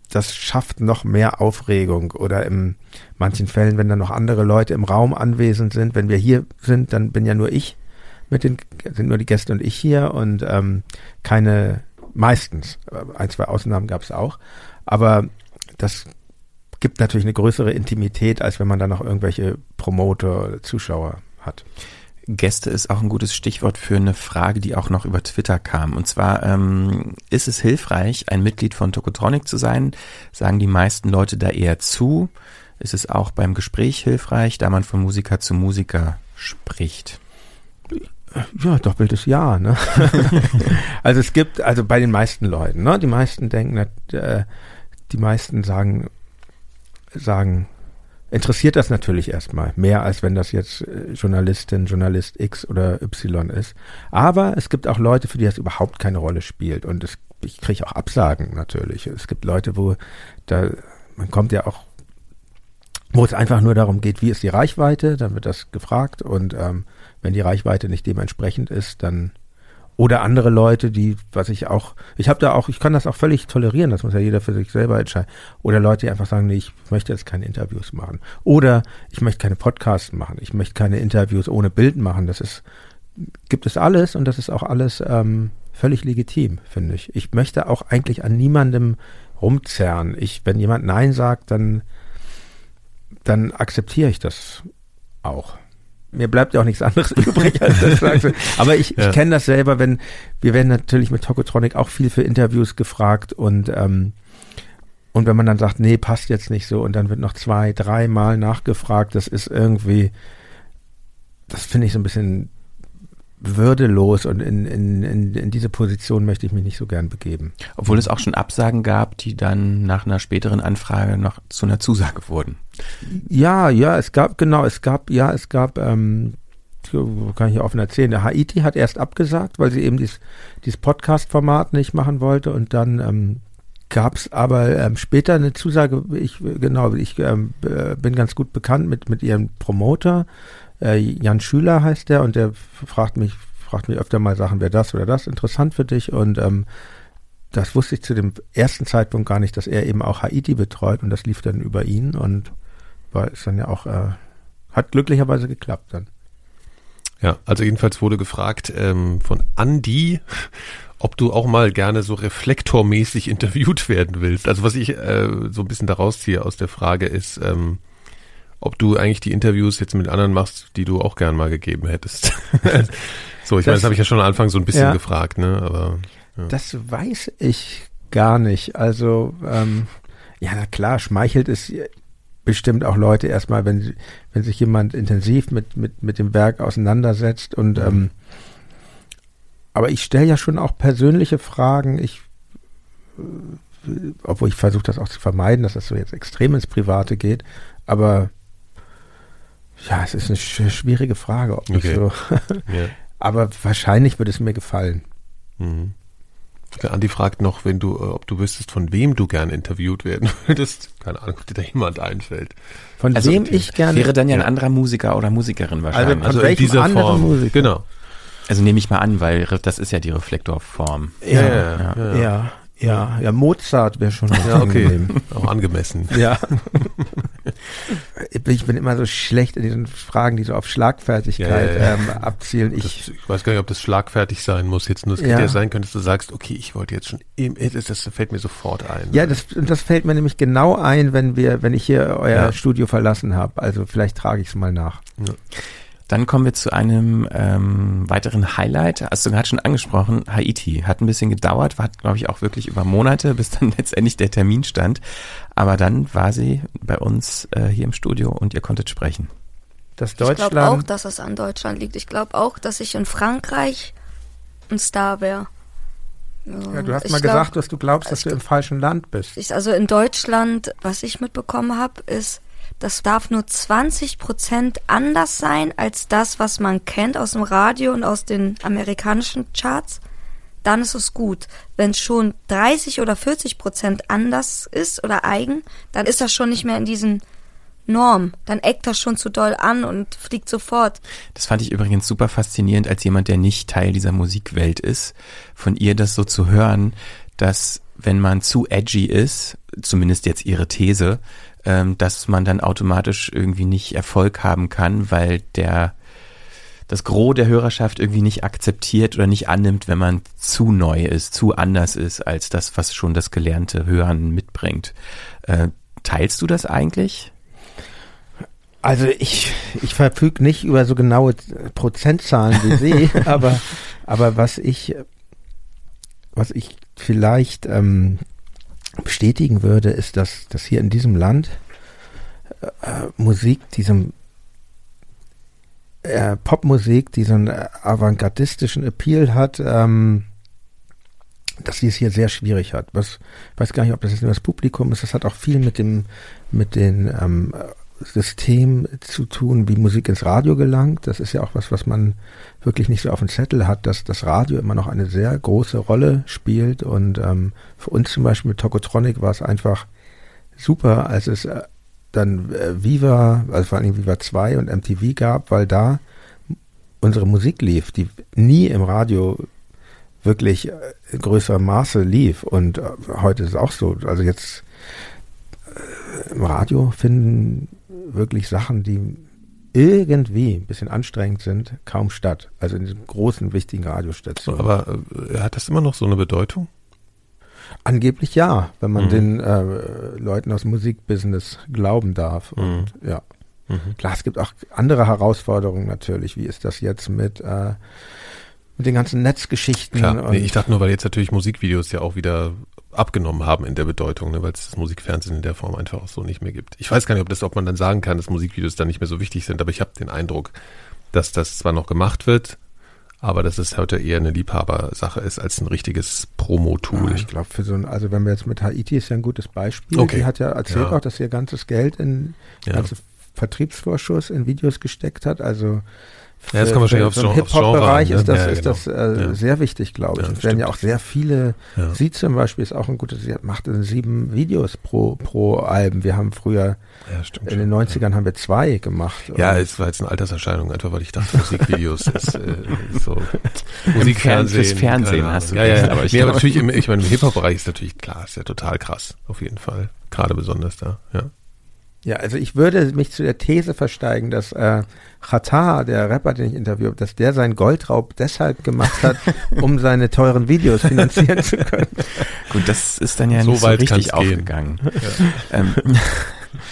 das schafft noch mehr Aufregung oder in manchen Fällen, wenn dann noch andere Leute im Raum anwesend sind. Wenn wir hier sind, dann bin ja nur ich mit den, sind nur die Gäste und ich hier und ähm, keine, meistens, äh, ein, zwei Ausnahmen gab es auch, aber das gibt natürlich eine größere Intimität, als wenn man dann noch irgendwelche Promoter oder Zuschauer hat. Gäste ist auch ein gutes Stichwort für eine Frage, die auch noch über Twitter kam. Und zwar, ähm, ist es hilfreich, ein Mitglied von Tokotronic zu sein? Sagen die meisten Leute da eher zu? Ist es auch beim Gespräch hilfreich, da man von Musiker zu Musiker spricht? Ja, doppeltes Ja, ne? also es gibt, also bei den meisten Leuten, ne? Die meisten denken, äh, die meisten sagen, sagen, interessiert das natürlich erstmal, mehr als wenn das jetzt äh, Journalistin, Journalist X oder Y ist. Aber es gibt auch Leute, für die das überhaupt keine Rolle spielt. Und es, ich kriege auch Absagen natürlich. Es gibt Leute, wo da, man kommt ja auch, wo es einfach nur darum geht, wie ist die Reichweite, dann wird das gefragt und ähm, wenn die Reichweite nicht dementsprechend ist, dann oder andere Leute, die, was ich auch, ich habe da auch, ich kann das auch völlig tolerieren, das muss ja jeder für sich selber entscheiden. Oder Leute, die einfach sagen, nee, ich möchte jetzt keine Interviews machen. Oder ich möchte keine Podcasts machen, ich möchte keine Interviews ohne Bild machen. Das ist, gibt es alles und das ist auch alles ähm, völlig legitim, finde ich. Ich möchte auch eigentlich an niemandem rumzerren. Ich, wenn jemand Nein sagt, dann, dann akzeptiere ich das auch mir bleibt ja auch nichts anderes übrig als das. Sagst. Aber ich, Ja. ich kenne das selber, wenn wir werden natürlich mit Tokotronic auch viel für Interviews gefragt und ähm, und wenn man dann sagt, nee, passt jetzt nicht so und dann wird noch zwei, dreimal nachgefragt, das ist irgendwie, das finde ich so ein bisschen würdelos und in, in, in, in diese Position möchte ich mich nicht so gern begeben. Obwohl es auch schon Absagen gab, die dann nach einer späteren Anfrage noch zu einer Zusage wurden. Ja, ja, es gab, genau, es gab, ja, es gab, ähm, kann ich ja offen erzählen, der Haiti hat erst abgesagt, weil sie eben dieses, dieses Podcast-Format nicht machen wollte und dann ähm, gab es aber ähm, später eine Zusage, ich, genau, ich ähm, äh, bin ganz gut bekannt mit, mit ihrem Promoter, äh, Jan Schüler heißt der und der fragt mich, fragt mich öfter mal Sachen, wäre das oder das interessant für dich und ähm, das wusste ich zu dem ersten Zeitpunkt gar nicht, dass er eben auch Haiti betreut und das lief dann über ihn und war ist dann ja auch äh, hat glücklicherweise geklappt dann. Ja, also jedenfalls wurde gefragt ähm, von Andy, ob du auch mal gerne so reflektormäßig interviewt werden willst. Also was ich äh, so ein bisschen daraus ziehe aus der Frage ist, ähm, ob du eigentlich die Interviews jetzt mit anderen machst, die du auch gern mal gegeben hättest. so, ich meine, Das- das habe ich ja schon am Anfang so ein bisschen Ja. gefragt, ne? Aber Das weiß ich gar nicht. Also ähm, Ja, na klar, schmeichelt es bestimmt auch Leute erstmal, wenn, sie- wenn sich jemand intensiv mit, mit, mit dem Werk auseinandersetzt und ähm, aber ich stelle ja schon auch persönliche Fragen. Ich, äh, obwohl ich versuche das auch zu vermeiden, dass das so jetzt extrem ins Private geht. Aber ja, es ist eine sch schwierige Frage, ob Okay. so. Ja. aber wahrscheinlich würde es mir gefallen. Mhm. Der Andi fragt noch, wenn du, äh, ob du wüsstest, von wem du gern interviewt werden würdest. Keine Ahnung, ob dir da jemand einfällt. Von Also, wem ich gerne. Wäre dann ja ein anderer Musiker oder Musikerin wahrscheinlich. von Also, welchem anderen Musiker? Genau. also nehme ich mal an, weil das ist ja die Reflektorform. ja, ja, ja, ja. ja, ja, ja, Mozart wäre schon Ja, okay. angenehm. Auch angemessen. Ja. ich bin immer so schlecht in diesen Fragen, die so auf Schlagfertigkeit Ja, ja, ja. Ähm, abzielen. Das, Ich, ich weiß gar nicht, ob das schlagfertig sein muss jetzt. Nur es könnte Ja. sein können, dass du sagst, okay, ich wollte jetzt schon, eben, das, das fällt mir sofort ein. ja, das, und das fällt mir nämlich genau ein, wenn wir, wenn ich hier euer. Studio verlassen habe. Also vielleicht trage ich es mal nach. Dann kommen wir zu einem ähm, weiteren Highlight. Hast du gerade schon angesprochen, Haiti. Hat ein bisschen gedauert, war, glaube ich, auch wirklich über Monate, bis dann letztendlich der Termin stand. Aber dann war sie bei uns äh, hier im Studio und ihr konntet sprechen. Das Ich glaube auch, Deutschland. dass es an Deutschland liegt. Ich glaube auch, dass ich in Frankreich ein Star wäre. Ja, du hast ich mal glaub, gesagt, dass du glaubst, dass ich du im falschen Land bist. Ich, also in Deutschland, was ich mitbekommen habe, ist, das darf nur 20 Prozent anders sein als das, was man kennt aus dem Radio und aus den amerikanischen Charts. Dann ist es gut. Wenn schon 30 oder 40 Prozent anders ist oder eigen, dann ist das schon nicht mehr in diesen Norm. Dann eckt das schon zu doll an und fliegt sofort. Das fand ich übrigens super faszinierend, als jemand, der nicht Teil dieser Musikwelt ist, von ihr das so zu hören, dass wenn man zu edgy ist, zumindest jetzt ihre These, ähm, dass man dann automatisch irgendwie nicht Erfolg haben kann, weil der das Gros der Hörerschaft irgendwie nicht akzeptiert oder nicht annimmt, wenn man zu neu ist, zu anders ist als das, was schon das gelernte Hören mitbringt. Äh, teilst du das eigentlich? Also ich, ich verfüge nicht über so genaue Prozentzahlen wie Sie, aber, aber was ich, was ich vielleicht ähm, bestätigen würde, ist, dass, dass hier in diesem Land äh, Musik, diesem äh, Popmusik, diesen äh, avantgardistischen Appeal hat, ähm, dass sie es hier sehr schwierig hat. Was, ich weiß gar nicht, ob das jetzt nur das Publikum ist, das hat auch viel mit dem, mit den ähm, System zu tun, wie Musik ins Radio gelangt. Das ist ja auch was, was man wirklich nicht so auf dem Zettel hat, dass das Radio immer noch eine sehr große Rolle spielt. Und ähm, für uns zum Beispiel mit Tokotronic war es einfach super, als es äh, dann äh, Viva, also vor allem Viva 2 und MTV gab, weil da unsere Musik lief, die nie im Radio wirklich äh, in größerem Maße lief. Und äh, heute ist es auch so. Also jetzt äh, im Radio finden wirklich Sachen, die irgendwie ein bisschen anstrengend sind, kaum statt. Also in diesen großen, wichtigen Radiostationen. Aber äh, hat das immer noch so eine Bedeutung? Angeblich ja, wenn man Mhm. den äh, Leuten aus dem Musikbusiness glauben darf. Und ja. Mhm. Klar, es gibt auch andere Herausforderungen natürlich. Wie ist das jetzt mit, äh, mit den ganzen Netzgeschichten? Klar, nee, ich dachte nur, weil jetzt natürlich Musikvideos ja auch wieder abgenommen haben in der Bedeutung, ne, weil es das Musikfernsehen in der Form einfach auch so nicht mehr gibt. Ich weiß gar nicht, ob das, ob man dann sagen kann, dass Musikvideos dann nicht mehr so wichtig sind, aber ich habe den Eindruck, dass das zwar noch gemacht wird, aber dass es heute eher eine Liebhabersache ist als ein richtiges Promo-Tool. Ja, ich glaube, für so ein, also wenn wir jetzt mit Haiti ist ja ein gutes Beispiel. Okay. Die hat ja erzählt Ja. auch, dass sie ihr ganzes Geld in Ja. ganze Vertriebsvorschuss in Videos gesteckt hat. Also Ja, kann man wahrscheinlich für aufs Genre- Hip-Hop-Bereich ne? ist das, Ja, ist das genau. äh, Ja. sehr wichtig, glaube ich. Ja, es werden ja auch sehr viele, Ja. sie zum Beispiel ist auch ein gutes, sie macht sieben Videos pro, pro Album. Wir haben früher, Ja, in den 90ern haben wir zwei gemacht. Ja, es war jetzt eine Alterserscheinung, einfach weil ich dachte, Musikvideos ist äh, so Fern- fürs Fernsehen keine hast du ja, ja, gesagt, aber ich, nee, aber natürlich, im, ich meine, im Hip-Hop-Bereich ist natürlich klar, ist ja total krass, auf jeden Fall. Gerade besonders da, ja. Ja, also ich würde mich zu der These versteigen, dass äh, der Rapper, den ich interviewe, dass der seinen Goldraub deshalb gemacht hat, um seine teuren Videos finanzieren zu können. Gut, das ist dann ja So nicht so weit richtig aufgegangen. Ähm,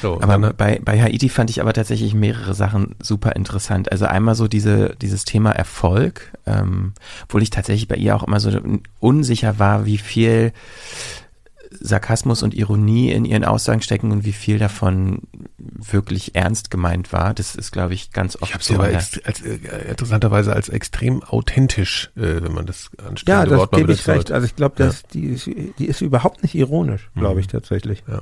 So, aber bei, bei Haiti fand ich aber tatsächlich mehrere Sachen super interessant. Also einmal so diese, dieses Thema Erfolg, ähm, obwohl ich tatsächlich bei ihr auch immer so unsicher war, wie viel Sarkasmus und Ironie in ihren Aussagen stecken und wie viel davon wirklich ernst gemeint war. Das ist, glaube ich, ganz oft Ich habe so. sie aber ex als, äh, interessanterweise als extrem authentisch, äh, wenn man das Ja, anständige das Wort gebe ich recht. Also ich glaube, dass die, ist- die ist überhaupt nicht ironisch, glaube ich Mhm. tatsächlich. Ja.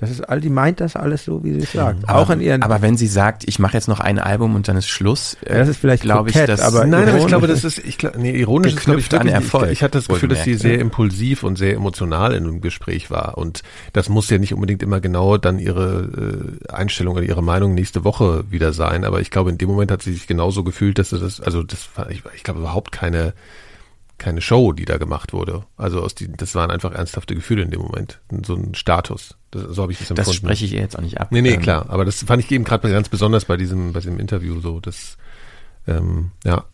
Das ist all, die meint das alles so, wie sie es sagt. aber, auch in ihren. aber wenn sie sagt, ich mache jetzt noch ein Album und dann ist Schluss, äh, das ist vielleicht glaube ich, dass aber- Nein, aber ich ironisch glaube, das ist, ich glaube, nee, ironisch ist, glaube ich, wirklich, Erfolg, ich, ich hatte das Gefühl, dass sie sehr impulsiv und sehr emotional in einem Gespräch war. Und das muss ja nicht unbedingt immer genau dann ihre äh, Einstellung oder ihre Meinung nächste Woche wieder sein. Aber ich glaube, in dem Moment hat sie sich genauso gefühlt, dass sie das, also das war, ich, ich glaube, überhaupt keine, keine Show, die da gemacht wurde. Also aus die, das waren einfach ernsthafte Gefühle in dem Moment. So ein Status. Das, so habe ich das empfunden. das spreche ich ihr jetzt auch nicht ab. Nee, nee, Ähm, klar. Aber das fand ich eben gerade ganz besonders bei diesem, bei diesem Interview so. Das, ähm, ja,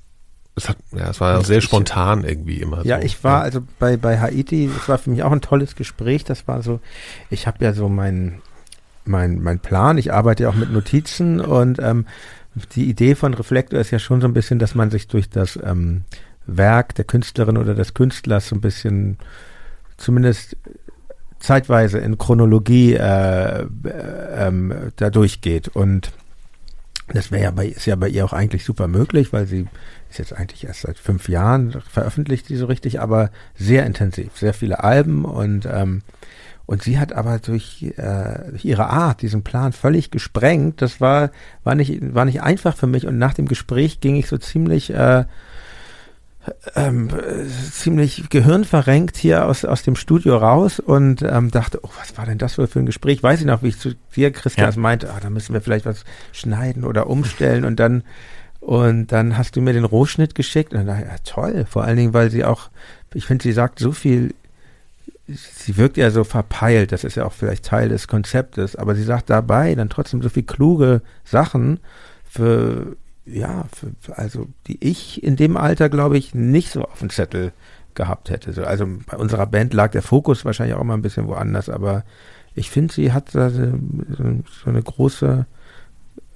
es hat, ja, es war sehr spontan irgendwie immer. Ja, so. ich war also bei, bei Haiti, es war für mich auch ein tolles Gespräch. Das war so, ich habe ja so mein, mein, mein Plan, ich arbeite ja auch mit Notizen und ähm, die Idee von Reflektor ist ja schon so ein bisschen, dass man sich durch das ähm, Werk der Künstlerin oder des Künstlers so ein bisschen zumindest zeitweise in Chronologie äh, äh, ähm, da durchgeht. Und das wäre ja bei, ist ja bei ihr auch eigentlich super möglich, weil sie ist jetzt eigentlich erst seit fünf Jahren veröffentlicht sie so richtig, aber sehr intensiv, sehr viele Alben und ähm, und sie hat aber durch, äh, durch ihre Art diesen Plan völlig gesprengt. Das war war nicht war nicht einfach für mich und nach dem Gespräch ging ich so ziemlich äh, ähm, äh, ziemlich gehirnverrenkt hier aus, aus dem Studio raus und ähm, dachte, oh, was war denn das für ein Gespräch? Weiß ich noch, wie ich zu dir, Christian, Ja. meinte, ah, da müssen wir vielleicht was schneiden oder umstellen und dann und dann hast du mir den Rohschnitt geschickt und dann dachte ich, ja, toll, vor allen Dingen, weil sie auch, ich finde, sie sagt so viel, sie wirkt ja so verpeilt, das ist ja auch vielleicht Teil des Konzeptes, aber sie sagt dabei dann trotzdem so viel kluge Sachen für, ja, für, also die ich in dem Alter, glaube ich, nicht so auf dem Zettel gehabt hätte. So, also bei unserer Band lag der Fokus wahrscheinlich auch immer ein bisschen woanders, aber ich finde, sie hat so, so eine große,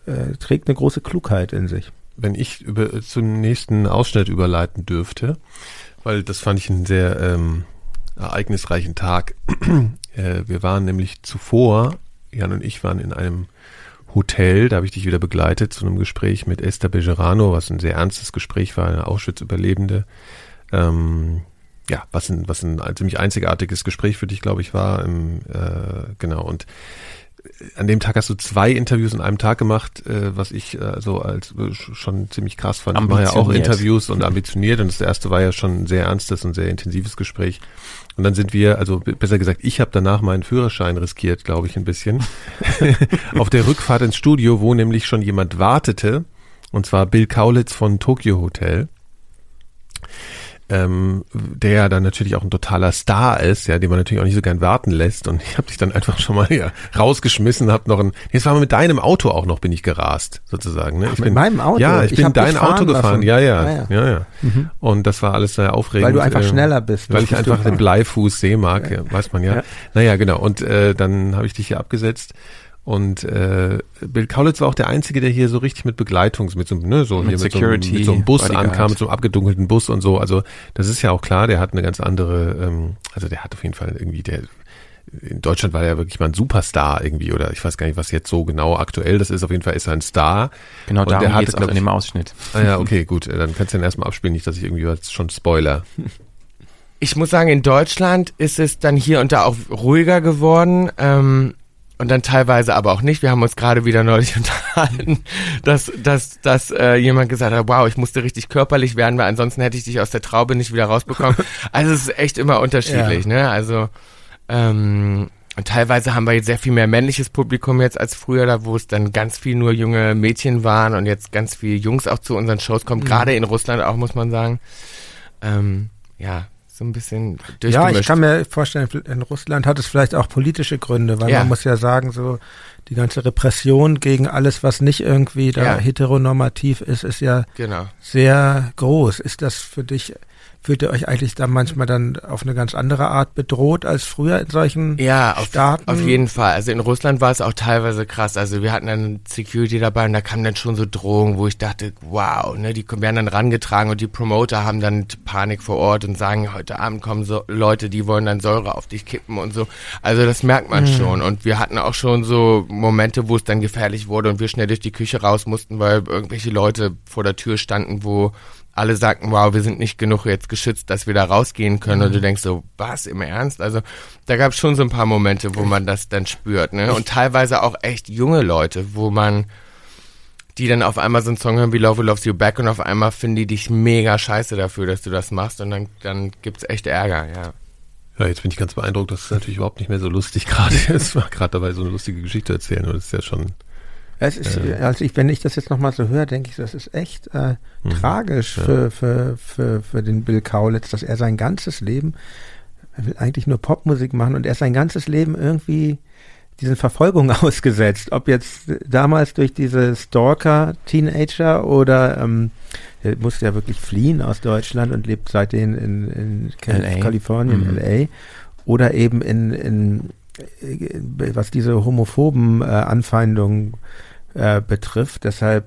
äh, trägt eine große Klugheit in sich. wenn ich über, zum nächsten Ausschnitt überleiten dürfte, weil das fand ich einen sehr ähm, ereignisreichen Tag. äh, wir waren nämlich zuvor, Jan und ich waren in einem Hotel, da habe ich dich wieder begleitet zu einem Gespräch mit Esther Bejerano, was ein sehr ernstes Gespräch war, eine Auschwitz-Überlebende. Ähm, ja, was ein, was ein ziemlich einzigartiges Gespräch für dich, glaube ich, war. Im, äh, genau, und an dem Tag hast du zwei Interviews in einem Tag gemacht, äh, was ich äh, so als äh, sch- schon ziemlich krass fand. Ich mache ja auch. Interviews und ambitioniert und das erste war ja schon ein sehr ernstes und sehr intensives Gespräch. Und dann sind wir, also besser gesagt, ich habe danach meinen Führerschein riskiert, glaube ich, ein bisschen. Auf der Rückfahrt ins Studio, wo nämlich schon jemand wartete, und zwar Bill Kaulitz von Tokyo Hotel ähm, der ja dann natürlich auch ein totaler Star ist, ja, den man natürlich auch nicht so gern warten lässt. Und ich habe dich dann einfach schon mal ja, rausgeschmissen, hab noch ein. Jetzt war mit deinem Auto auch noch bin ich gerast, sozusagen. Ne? Ich mit bin, meinem Auto? Ja, ich, Ich bin dein Auto gefahren. Ja, ja, Ah, ja. ja, ja. Und das war alles sehr aufregend. Weil du einfach äh, schneller bist. Weil ich einfach den. Bleifuß sehen mag, ja. weiß man ja. Ja. Naja, genau. Und äh, dann habe ich dich hier abgesetzt. Und äh, Bill Kaulitz war auch der Einzige, der hier so richtig mit Begleitung, mit so, ne, so, Mit hier mit, so, Security, einem- mit so einem Bus Bodyguard. ankam, mit so einem abgedunkelten Bus und so. Also das ist ja auch klar, der hat eine ganz andere, ähm, also der hat auf jeden Fall irgendwie, der in Deutschland war er ja wirklich mal ein Superstar irgendwie, oder ich weiß gar nicht, was jetzt so genau aktuell das ist. Auf jeden Fall ist er ein Star. Genau Und darum der hatte, geht es auch in dem Ausschnitt. Ah ja, okay, gut. Dann kannst du den erstmal abspielen, nicht, dass ich irgendwie was schon spoiler. Ich muss sagen, in Deutschland ist es dann hier und da auch ruhiger geworden. Ähm, und dann teilweise aber auch nicht. Wir haben uns gerade wieder neulich unterhalten, dass, dass, dass äh, jemand gesagt hat, wow, ich musste richtig körperlich werden, weil ansonsten hätte ich dich aus der Traube nicht wieder rausbekommen. Also es ist echt immer unterschiedlich, ne? Also ähm, und teilweise haben wir jetzt sehr viel mehr männliches Publikum jetzt als früher, da wo es dann ganz viel nur junge Mädchen waren und jetzt ganz viel Jungs auch zu unseren Shows kommen, gerade in Russland auch, muss man sagen. Ähm, ja, so ein bisschen Ja, durchgemischt. ich kann mir vorstellen, in Russland hat es vielleicht auch politische Gründe, weil Ja. man muss ja sagen, so die ganze Repression gegen alles, was nicht irgendwie da Ja. heteronormativ ist, ist ja Genau. sehr groß. Ist das für dich Fühlt ihr euch eigentlich da manchmal dann auf eine ganz andere Art bedroht als früher in solchen Ja, auf, Staaten? auf jeden Fall. Also in Russland war es auch teilweise krass. Also wir hatten dann Security dabei und da kamen dann schon so Drohungen, wo ich dachte, wow, ne, die werden dann rangetragen und die Promoter haben dann Panik vor Ort und sagen, heute Abend kommen so Leute, die wollen dann Säure auf dich kippen und so. Also das merkt man Mhm. schon. Und wir hatten auch schon so Momente, wo es dann gefährlich wurde und wir schnell durch die Küche raus mussten, weil irgendwelche Leute vor der Tür standen, wo alle sagten, wow, wir sind nicht genug jetzt geschützt, dass wir da rausgehen können. Und du denkst so, was, im Ernst? Also da gab es schon so ein paar Momente, wo man das dann spürt. Ne? Und teilweise auch echt junge Leute, wo man die dann auf einmal so einen Song hören wie Love Loves You Back und auf einmal finden die dich mega scheiße dafür, dass du das machst und dann, dann gibt's echt Ärger, ja. Ja, jetzt bin ich ganz beeindruckt, das ist natürlich überhaupt nicht mehr so lustig gerade. Es war gerade dabei, so eine lustige Geschichte erzählen und das ist ja schon. Es ist, Äh. also ich, wenn ich das jetzt nochmal so höre, denke ich, das ist echt äh, Mhm. tragisch Ja. für, für, für, für den Bill Kaulitz, dass er sein ganzes Leben, er will eigentlich nur Popmusik machen und er ist sein ganzes Leben irgendwie diesen Verfolgungen ausgesetzt. Ob jetzt damals durch diese Stalker-Teenager oder ähm, er musste ja wirklich fliehen aus Deutschland und lebt seitdem in, in LA. Kalifornien, Mhm. LA. Oder eben in, in äh, was diese homophoben äh, Anfeindungen äh, betrifft. Deshalb,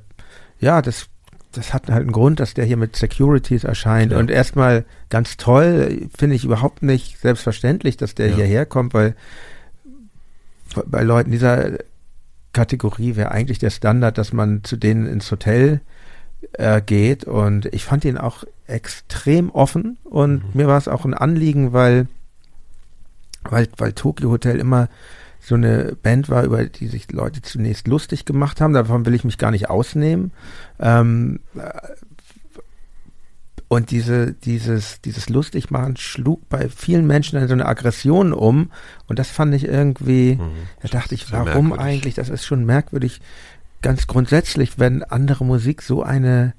ja, das, das hat halt einen Grund, dass der hier mit Securities erscheint. Klar. Und erstmal ganz toll, finde ich überhaupt nicht selbstverständlich, dass der Ja. hierher kommt, weil bei Leuten dieser Kategorie wäre eigentlich der Standard, dass man zu denen ins Hotel äh, geht. Und ich fand ihn auch extrem offen und mir war es auch ein Anliegen, weil, weil, weil Tokyo Hotel immer so eine Band war, über die sich Leute zunächst lustig gemacht haben. Davon will ich mich gar nicht ausnehmen. Ähm, äh, und diese, dieses, dieses Lustigmachen schlug bei vielen Menschen dann so eine Aggression um. Und das fand ich irgendwie, da dachte ich, warum merkwürdig. eigentlich? Das ist schon merkwürdig, ganz grundsätzlich, wenn andere Musik so eine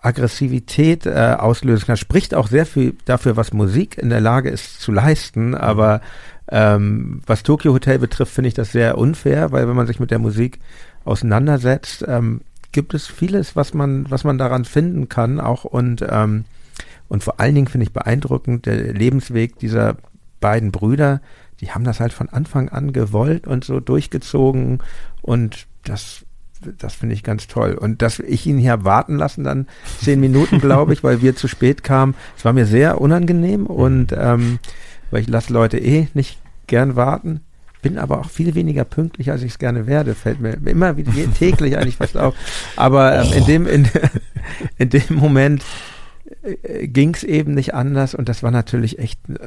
Aggressivität äh, auslösen kann. Spricht auch sehr viel dafür, was Musik in der Lage ist zu leisten. Aber ähm, was Tokyo Hotel betrifft, finde ich das sehr unfair, weil wenn man sich mit der Musik auseinandersetzt, ähm, gibt es vieles, was man, was man daran finden kann, auch und ähm, und vor allen Dingen finde ich beeindruckend der Lebensweg dieser beiden Brüder. Die haben das halt von Anfang an gewollt und so durchgezogen und das das finde ich ganz toll. Und dass ich ihn hier warten lassen, dann zehn Minuten, glaube ich, weil wir zu spät kamen, es war mir sehr unangenehm und ähm, weil ich lasse Leute eh nicht gern warten, bin aber auch viel weniger pünktlich, als ich es gerne werde, fällt mir immer wieder täglich eigentlich fast auf. Aber ähm, in dem in, in dem Moment äh, ging es eben nicht anders und das war natürlich echt, äh,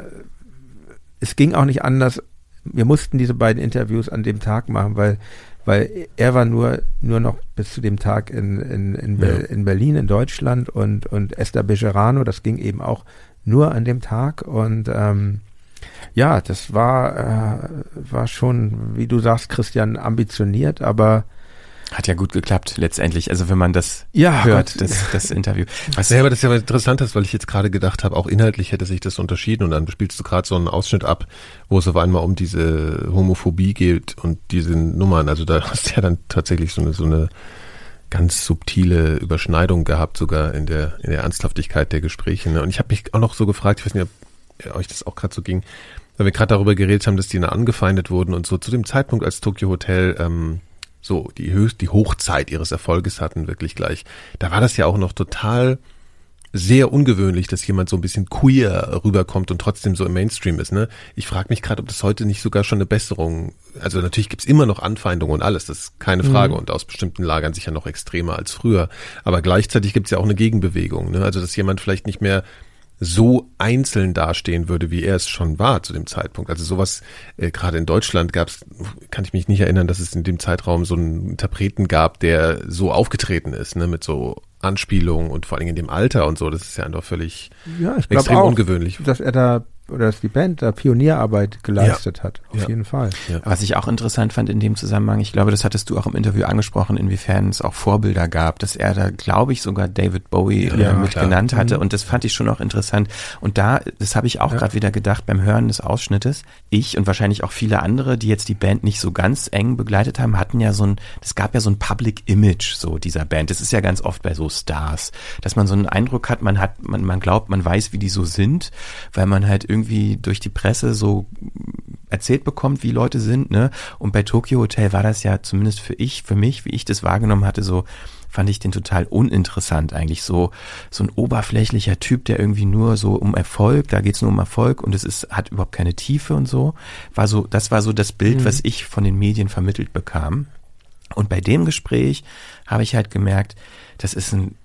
es ging auch nicht anders. Wir mussten diese beiden Interviews an dem Tag machen, weil weil er war nur nur noch bis zu dem Tag in in, in, Ber- in Berlin in Deutschland und und Esther Bejerano, das ging eben auch nur an dem Tag und ähm, ja, das war äh, war schon, wie du sagst, Christian, ambitioniert, aber Hat ja gut geklappt, letztendlich. Also wenn man das Ja, hört, Gott. das, das Interview. Was, Ja, aber das ist ja interessant, ist, weil ich jetzt gerade gedacht habe, auch inhaltlich hätte sich das unterschieden und dann spielst du gerade so einen Ausschnitt ab, wo es auf einmal um diese Homophobie geht und diese Nummern. Also da hast du ja dann tatsächlich so eine, so eine ganz subtile Überschneidung gehabt, sogar in der, in der Ernsthaftigkeit der Gespräche. Ne? Und ich habe mich auch noch so gefragt, ich weiß nicht, ob euch das auch gerade so ging, weil wir gerade darüber geredet haben, dass die da angefeindet wurden und so zu dem Zeitpunkt, als Tokyo Hotel ähm, so die höchst, die Hochzeit ihres Erfolges hatten, wirklich gleich. Da war das ja auch noch total sehr ungewöhnlich, dass jemand so ein bisschen queer rüberkommt und trotzdem so im Mainstream ist. Ne? Ich frage mich gerade, ob das heute nicht sogar schon eine Besserung. Also natürlich gibt's immer noch Anfeindungen und alles, das ist keine Frage und aus bestimmten Lagern sicher noch extremer als früher. Aber gleichzeitig gibt's ja auch eine Gegenbewegung. Ne? Also dass jemand vielleicht nicht mehr so einzeln dastehen würde, wie er es schon war zu dem Zeitpunkt. Also sowas, äh, gerade in Deutschland gab es, kann ich mich nicht erinnern, dass es in dem Zeitraum so einen Interpreten gab, der so aufgetreten ist, ne, mit so Anspielungen und vor allen Dingen in dem Alter und so. Das ist ja einfach völlig ja, extrem auch, ungewöhnlich. dass er da oder dass die Band da Pionierarbeit geleistet hat. Auf Ja. jeden Fall. Was ich auch interessant fand in dem Zusammenhang, ich glaube, das hattest du auch im Interview angesprochen, inwiefern es auch Vorbilder gab, dass er da, glaube ich, sogar David Bowie äh, Ja, mit klar. genannt hatte und das fand ich schon auch interessant. Und da, das habe ich auch gerade wieder gedacht beim Hören des Ausschnittes, ich und wahrscheinlich auch viele andere, die jetzt die Band nicht so ganz eng begleitet haben, hatten ja so ein, es gab ja so ein Public Image so dieser Band. Das ist ja ganz oft bei so Stars, dass man so einen Eindruck hat, man hat, man, man glaubt, man weiß, wie die so sind, weil man halt irgendwie durch die Presse so erzählt bekommt, wie Leute sind, ne? Und bei Tokyo Hotel war das ja zumindest für ich, für mich, wie ich das wahrgenommen hatte, so fand ich den total uninteressant eigentlich so so ein oberflächlicher Typ, der irgendwie nur so um Erfolg, da geht's nur um Erfolg und es ist hat überhaupt keine Tiefe und so. War so, das war so das Bild, was ich von den Medien vermittelt bekam. Und bei dem Gespräch habe ich halt gemerkt, das ist ein